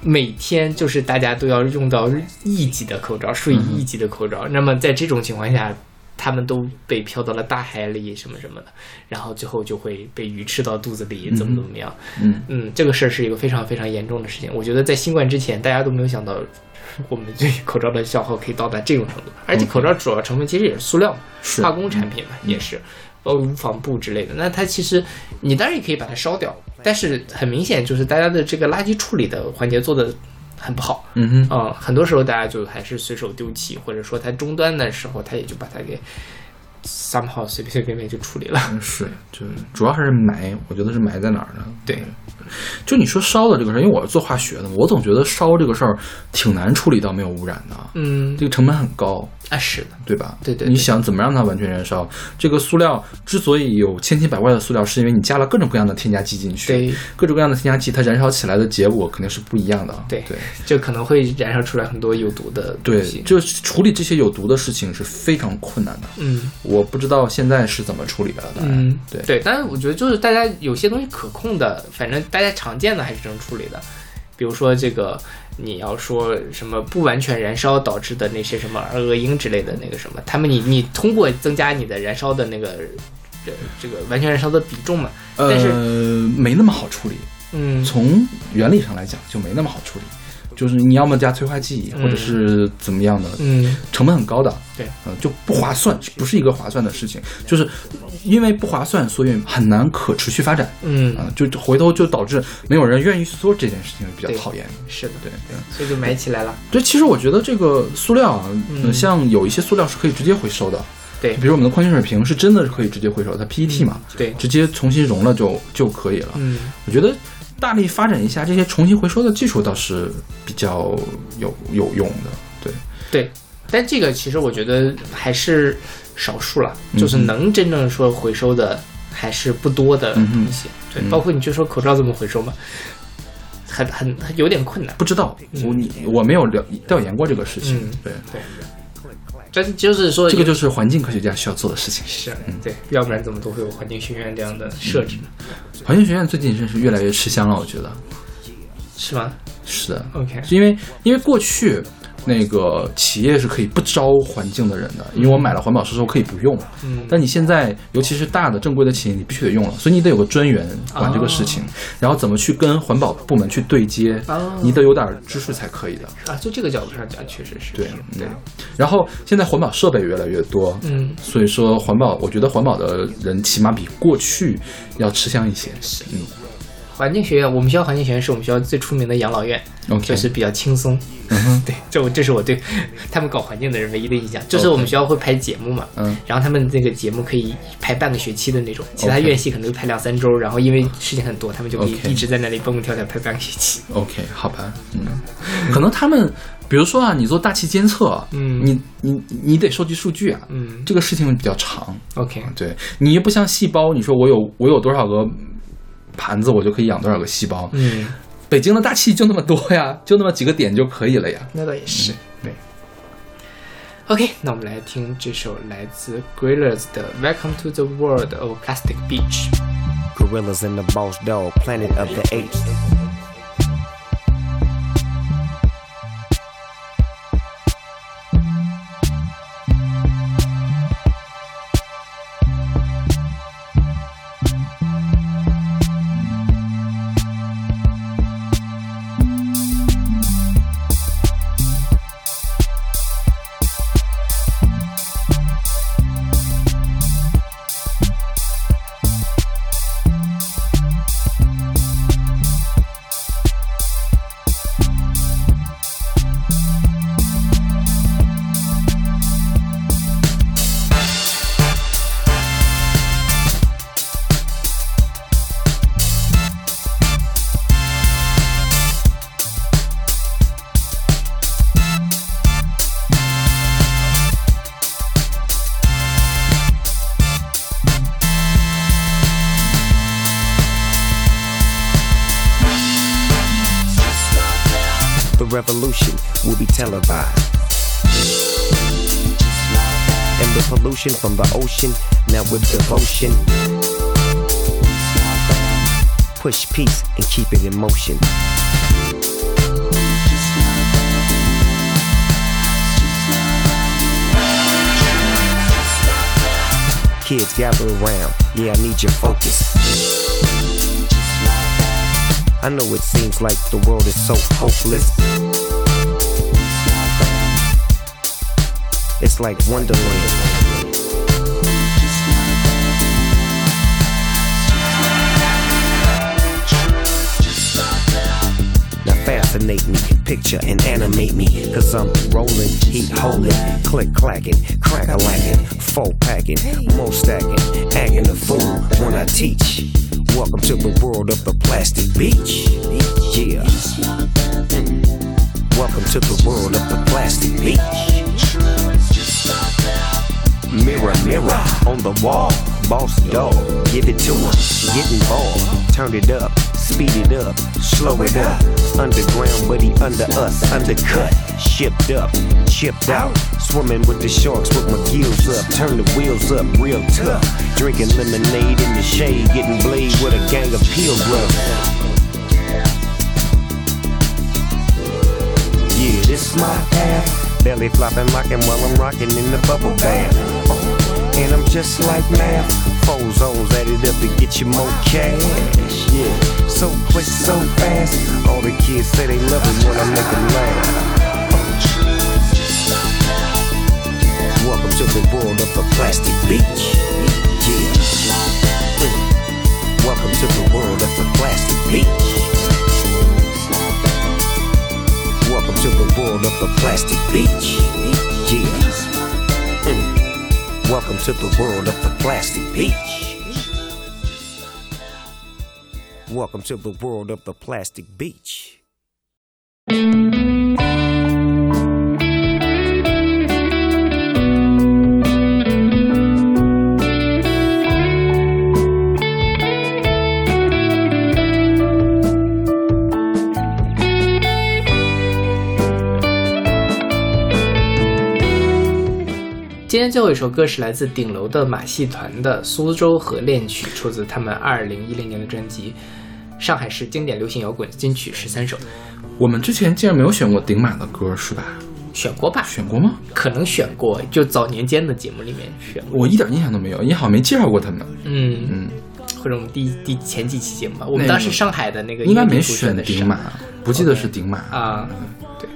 每天就是大家都要用到亿级的口罩，数以亿级的口罩。那么在这种情况下，他们都被漂到了大海里，什么什么的，然后最后就会被鱼吃到肚子里，怎么怎么样。嗯嗯，这个事儿是一个非常非常严重的事情。我觉得在新冠之前，大家都没有想到，我们对口罩的消耗可以到达这种程度。而且口罩主要成分其实也是塑料嘛，化工产品嘛，也是，包括无纺布之类的。那它其实你当然也可以把它烧掉，但是很明显就是大家的这个垃圾处理的环节做的很不好。嗯哼，啊、很多时候大家就还是随手丢弃，或者说它终端的时候，它也就把它给 somehow 随随便便就处理了。嗯是，就是主要还是埋，我觉得是埋在哪儿呢？对，就你说烧的这个事儿，因为我是做化学的，我总觉得烧这个事儿挺难处理到没有污染的，嗯，这个成本很高。啊是的，对吧？对对对你想怎么让它完全燃烧？这个塑料之所以有千奇百怪的塑料，是因为你加了各种各样的添加剂进去。对，各种各样的添加剂，它燃烧起来的结果肯定是不一样的。对对就可能会燃烧出来很多有毒的东对西。，就处理这些有毒的事情是非常困难的。嗯我不知道现在是怎么处理的。当然嗯，对对，但是我觉得就是大家有些东西可控的，反正大家常见的还是能处理的。比如说这个，你要说什么不完全燃烧导致的那些什么二恶英之类的那个什么，他们你你通过增加你的燃烧的那个这这个完全燃烧的比重嘛，但是呃，没那么好处理。嗯从原理上来讲，就没那么好处理。就是你要么加催化剂，或者是怎么样的，嗯。成本很高的，对。嗯、就不划算，不是一个划算的事情。就是因为不划算，所以很难可持续发展，嗯。啊、就回头就导致没有人愿意去做这件事情，比较讨厌。是的，对对。所以就埋起来了。对，其实我觉得这个塑料啊，像有一些塑料是可以直接回收的，对。比如我们的矿泉水瓶是真的是可以直接回收，它 PET 嘛，对，直接重新融了就就可以了。嗯。我觉得大力发展一下这些重新回收的技术，倒是比较有有用的。对，对，但这个其实我觉得还是少数了，嗯就是能真正说回收的还是不多的东西。对，嗯包括你就说口罩怎么回收嘛，很很很有点困难。不知道我你我没有了调研过这个事情。嗯对，对，这就是说这个就是环境科学家需要做的事情。是对，要不然怎么都会有环境学院这样的设置呢？环境学院最近真是越来越吃香了，我觉得是吗是的。？OK，是因为因为过去那个企业是可以不招环境的人的，因为我买了环保设施我可以不用。嗯。但你现在尤其是大的正规的企业，你必须得用了，所以你得有个专员管这个事情，然后怎么去跟环保部门去对接，哦。你得有点知识才可以的。啊，就这个角度上讲，确实是。对对嗯，然后现在环保设备越来越多，嗯，所以说环保，我觉得环保的人起码比过去要吃香一些。是，嗯环境学院，我们学校环境学院是我们学校最出名的养老院。就是比较轻松。对，这我这是我对他们搞环境的人唯一的印象，就是我们学校会排节目嘛，嗯。然后他们那个节目可以排半个学期的那种，其他院系可能就排两三周，然后因为事情很多，他们就可以一直在那里蹦蹦跳跳排半个学期。OK，好吧，嗯，可能他们，比如说啊，你做大气监测，嗯。你你你得收集数据啊，嗯。这个事情比较长，，OK，对你又不像细胞，你说我有我有多少个盘子，我就可以养多少个细胞，嗯北京的大气就那么多呀，就那么几个点就可以了呀。那倒也是，对。OK，那我们来听这首来自 Grillers 的《Welcome to the World of Plastic Beach》。Gorillas in the boss dog, planet of the apes. From the ocean, now with devotion. Push peace and keep it in motion. Kids gather around, yeah, I need your focus. I know it seems like the world is so hopeless. It's like Wonderland. Fascinate me, picture and animate me. Cause I'm rolling, heat holding, click clacking, crack a lacking, full packing, more stacking, acting a fool when I teach. Welcome to the world of the plastic beach. Yeah. Welcome to the world of the plastic beach. Mirror, mirror on the wall. Boss dog, give it to him. Get involved, turn it up, speed it up, slow it up. Underground, but he under us, undercut, shipped up, chipped out. Swimming with the sharks with my gills up, turn the wheels up, real tough. Drinking lemonade in the shade, getting blade with a gang of pilgrims. Yeah, this my path. Belly flopping, rocking while I'm rocking in the bubble bath. And I'm just like math. Four zones added up to get you more cash. Yeah, so quick, so fast. All the kids say they love it when I make them laugh. Welcome to the world of the plastic beach. Yeah. Welcome to the world of the plastic beach. Welcome to the world of the plastic beach. Yeah. Welcome to the world of the plastic beach. Welcome to the world of the plastic beach. 今天最后一首歌是来自顶楼的马戏团的《苏州河恋曲》，出自他们二零一零年的专辑《上海市经典流行摇滚金曲十三首》。我们之前竟然没有选过顶马的歌是吧？选过吧？选过吗？可能选过，就早年间的节目里面选过。我一点印象都没有，你好像没介绍过他们。嗯，嗯，或者我们第第前几期节目吧，我们当时上海的那个应该没选顶马，不记得是顶马啊，对。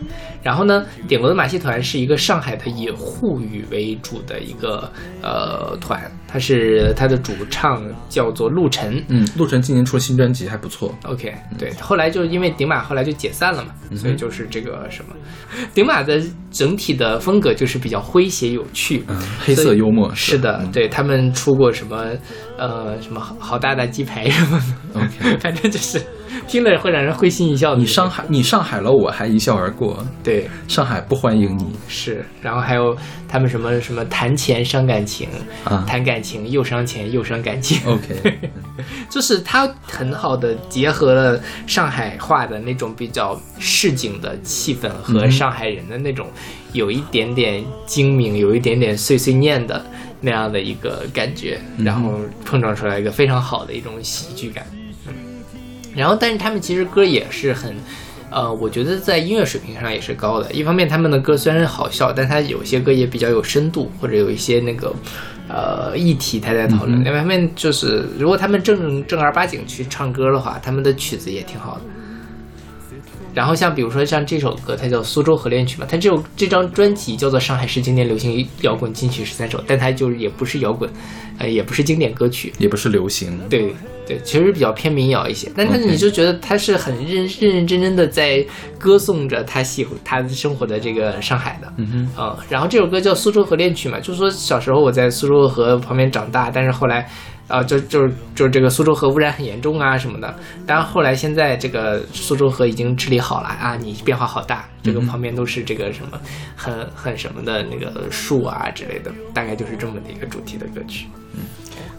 然后呢，顶楼的马戏团是一个上海的以沪语为主的一个呃团，它是它的主唱叫做陆晨。嗯，陆晨今年出新专辑还不错。OK，对，后来就是因为顶马后来就解散了嘛，嗯所以就是这个什么，顶马的整体的风格就是比较诙谐有趣，嗯，黑色幽默是的，嗯。对他们出过什么呃什么好好大的鸡排什么的。OK 反正就是 听了会让人会心一笑的。你上海，你上海了，我还一笑而过。对上海不欢迎你是，然后还有他们什么什么谈钱伤感情，啊。谈感情又伤钱又伤感情。OK，就是它很好的结合了上海话的那种比较市井的气氛和嗯上海人的那种有一点点精明、有一点点碎碎念的那样的一个感觉，嗯然后碰撞出来一个非常好的一种喜剧感。嗯，然后但是他们其实歌也是很。呃，我觉得在音乐水平上也是高的。一方面，他们的歌虽然好笑，但他有些歌也比较有深度，或者有一些那个呃议题他在讨论。另外一方面，就是如果他们正正儿八经去唱歌的话，他们的曲子也挺好的。然后像比如说像这首歌，它叫《苏州河恋曲》嘛，它这首这张专辑叫做《上海市经典流行摇滚金曲十三首》，但它就是也不是摇滚，呃，也不是经典歌曲，也不是流行。对对，其实比较偏民谣一些，但他 OK 你就觉得他是很认认认真真的在歌颂着他喜欢他生活的这个上海的，嗯嗯，然后这首歌叫《苏州河恋曲》嘛，就是说小时候我在苏州河旁边长大，但是后来。啊、就就是就是这个苏州河污染很严重啊什么的，当然后来现在这个苏州河已经治理好了啊，你变化好大，这个旁边都是这个什么很很什么的那个树啊之类的，大概就是这么的一个主题的歌曲。嗯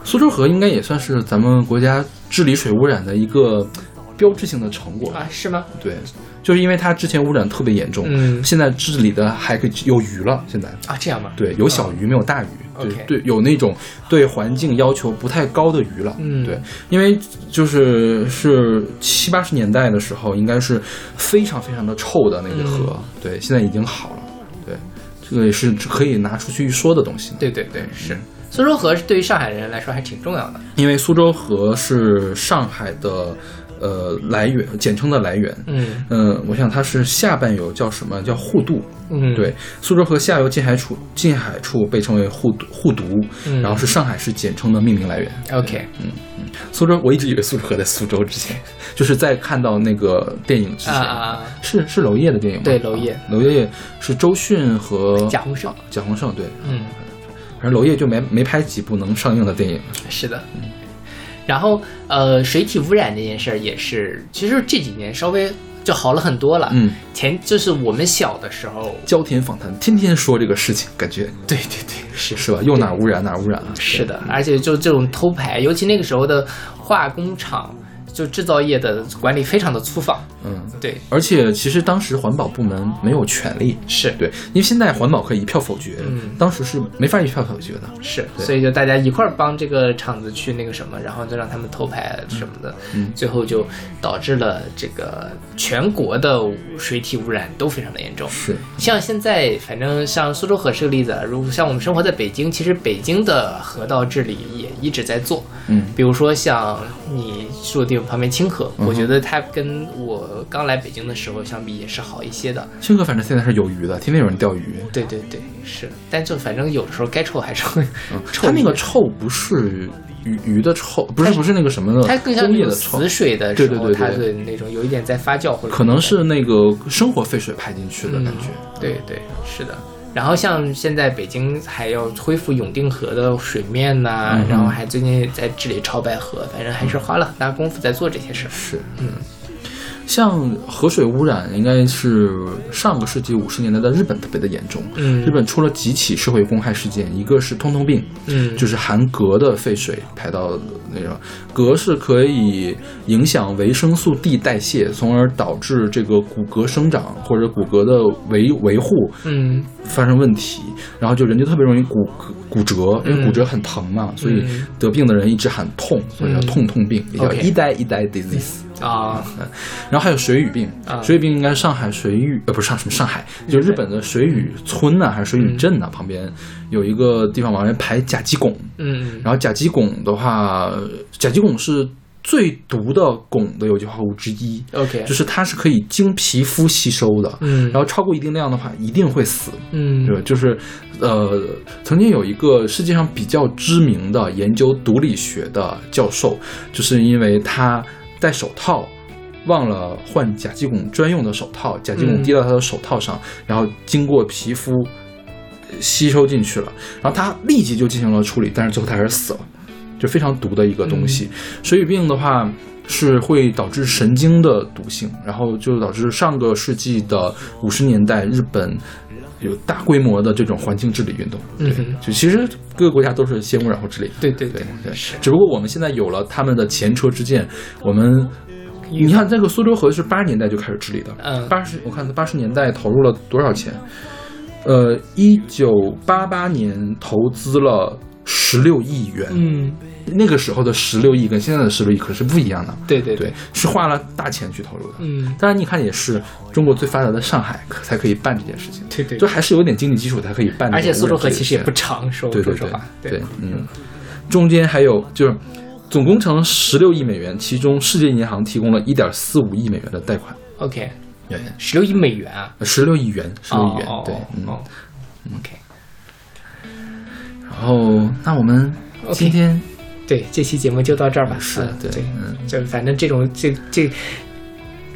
苏州河应该也算是咱们国家治理水污染的一个标志性的成果。啊，是吗？对，就是因为它之前污染特别严重，嗯现在治理的还可以有鱼了。现在啊，这样吗？对，有小鱼没有大鱼，对对，有那种对环境要求不太高的鱼了。嗯对，因为就是是七八十年代的时候，应该是非常非常的臭的那个河，对，现在已经好了。对，这个也是可以拿出去说的东西。对对对，是。苏州河是对于上海人来说还挺重要的。因为苏州河是上海的呃来源，简称的来源。嗯嗯，我想它是下半游叫什么？叫沪渡。嗯，对，苏州河下游近海处近海处被称为沪渡沪渎，嗯然后是上海市简称的命名来源。，OK，嗯苏州，我一直以为苏州河在苏州之前，就是在看到那个电影之前，是是娄烨的电影吗？对娄烨啊娄烨是周迅和贾宏胜啊贾宏胜对，嗯，反正娄烨就没没拍几部能上映的电影。是的。然后呃，水体污染这件事儿也是，其实这几年稍微就好了很多了。嗯，前就是我们小的时候，焦点访谈天天说这个事情，感觉对对对，是是吧？又哪儿污染哪儿污染了。是的，而且就这种偷排，尤其那个时候的化工厂，就制造业的管理非常的粗放。嗯，对，而且其实当时环保部门没有权利，是。对，因为现在环保可以一票否决，嗯。当时是没法一票否决的。是，所以就大家一块儿帮这个厂子去那个什么，然后就让他们偷排什么的，嗯。最后就导致了这个全国的水体污染都非常的严重。是，像现在，反正像苏州河是个例子啊，如果像我们生活在北京，其实北京的河道治理也一直在做。嗯。比如说像你住的地方旁边清河，嗯我觉得它跟我刚来北京的时候相比也是好一些的。清河反正现在是有鱼的，天天有人钓鱼。对对对，是，但就反正有的时候该臭还是 臭它那个臭不是鱼鱼的臭，不是不是那个什么的，它更业的臭死，水的对时候，它对对对的那种有一点在发酵或者可能是那个生活废水排进去的感觉。嗯对对是的。然后像现在北京还要恢复永定河的水面呐、嗯然后还最近在治理潮白河，反正还是花了很大功夫在做这些事儿。是，嗯，像河水污染，应该是上个世纪五十年代的日本特别的严重。嗯。日本出了几起社会公害事件，一个是通通病，嗯。就是含镉的废水排到那个镉是可以影响维生素 D 代谢，从而导致这个骨骼生长或者骨骼的维维护嗯。发生问题，然后就人就特别容易骨骨折，因为骨折很疼嘛，所以嗯。得病的人一直喊痛，所以叫嗯。痛痛病，也叫一代一代 disease。啊。然后还有水俣病，啊。水俣病应该是上海水俣呃不是上什么上海，就是日本的水俣村呐、还是水俣镇呐、旁边有一个地方往人排甲基汞，嗯。然后甲基汞的话，甲基汞是最毒的汞的有机化合物之一。OK 就是它是可以经皮肤吸收的，嗯。然后超过一定量的话，一定会死，嗯。对吧？就是，呃，曾经有一个世界上比较知名的研究毒理学的教授，就是因为他戴手套。忘了换甲基汞专用的手套，甲基汞嗯滴到他的手套上，然后经过皮肤呃吸收进去了，然后他立即就进行了处理，但是最后他还是死了。就非常毒的一个东西。水俣病的话是会导致神经的毒性，然后就导致上个世纪的五十年代日本。有大规模的这种环境治理运动，嗯就其实各个国家都是先污染后治理，对对对对，只不过我们现在有了他们的前车之鉴，我们。你看，这个苏州河是八十年代就开始治理的，嗯。八十，我看八十年代投入了多少钱？呃，一九八八年投资了十六亿元，嗯，那个时候的十六亿跟现在的十六亿可是不一样的，对对对，是花了大钱去投入的，嗯，当然你看也是中国最发达的上海才可以办这件事情，对对。就还是有点经济基础才可以办而且苏州河其实也不长，说对对对说实话，对，嗯，中间还有就是总工程十六亿美元，其中世界银行提供了一点四五亿美元的贷款，OK，对，十六亿美元啊，十六亿元，十六亿元，哦对，嗯，哦，OK，然后那我们今天对，这期节目就到这儿吧。是对嗯对，嗯就反正这种这这，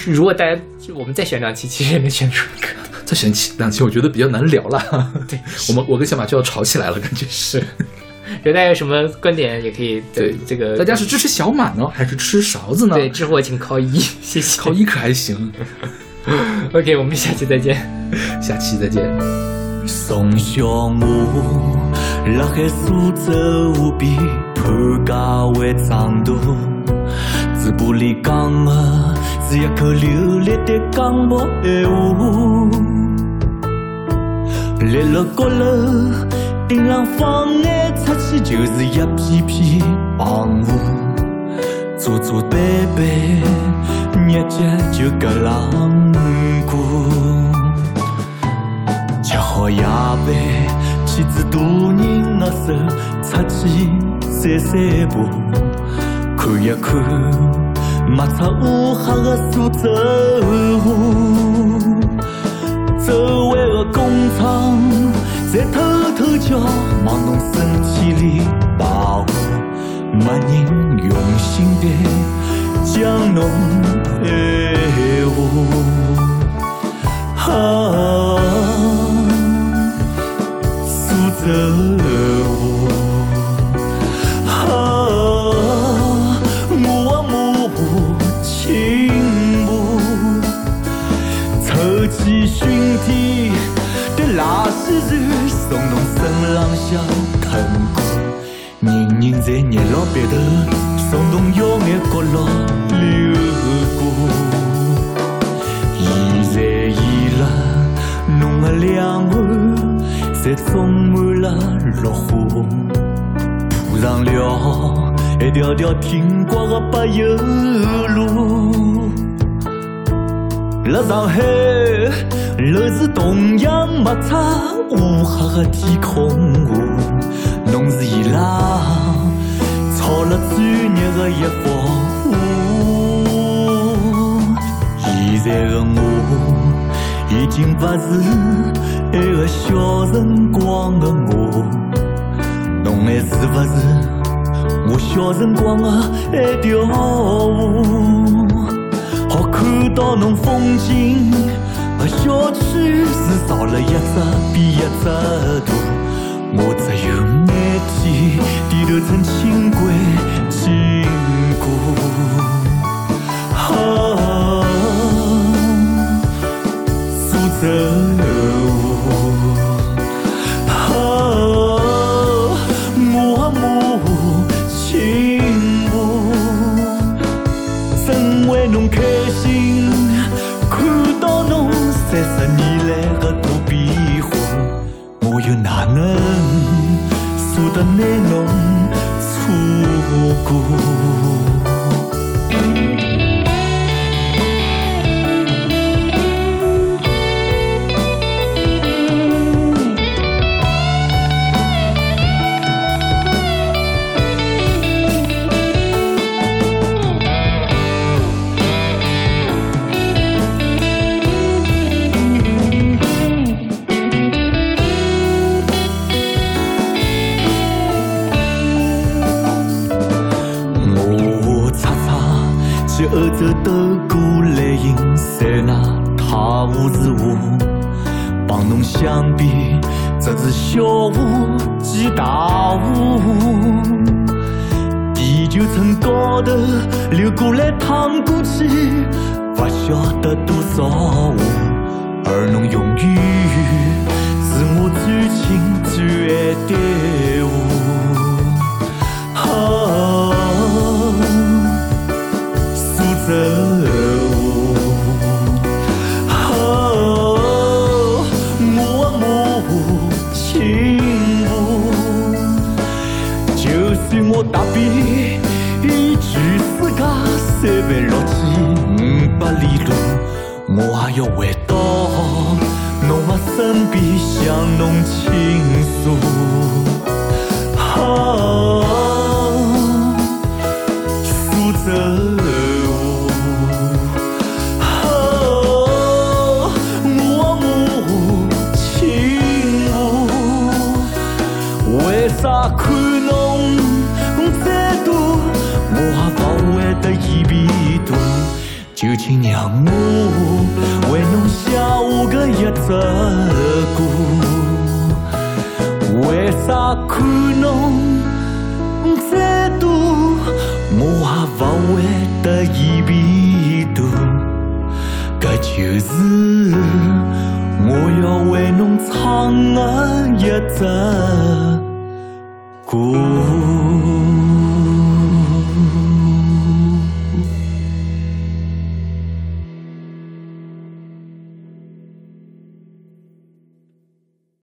如果大家我们再选两期，其实也能选出一个。再选期两期，我觉得比较难聊了，对，我们我跟小马就要吵起来了，感觉是。如果大家有什么观点，也可以对这个大家是支持小马呢，还是支持勺子呢？对支付我请扣一，谢谢。靠一可还行，OK，我们下期再见。下期再见。辣海苏州河边潘家湾长大，嘴巴里讲的是一口流利的江木闲话。立了高楼，顶上放眼出去就是一片片黄河，做做板板，日脚就搿浪过。吃好夜饭，子大人的手出去散散步，看一看没出乌黑的苏州河。周围的工厂在偷偷叫，忙侬身体里保护，没人用心的讲侬闲话。啊，苏州河，啊，我啊默情母。臭气熏天的垃圾船，送侬身浪向啃过，人人在热闹别头，送侬摇眼角落流过。现在伊拉，侬的两岸侪种满了绿花，铺上了一条条挺刮的柏油路。在上海，楼市同样没差乌黑的天空下，侬是伊拉炒了最热的一幅画。现在的我已经不是那个小辰光的我，侬还是不是我小辰光的那条河？好看到侬风景的小区是造了一只比一只大，我只有每天低头乘轻轨经过。啊，苏州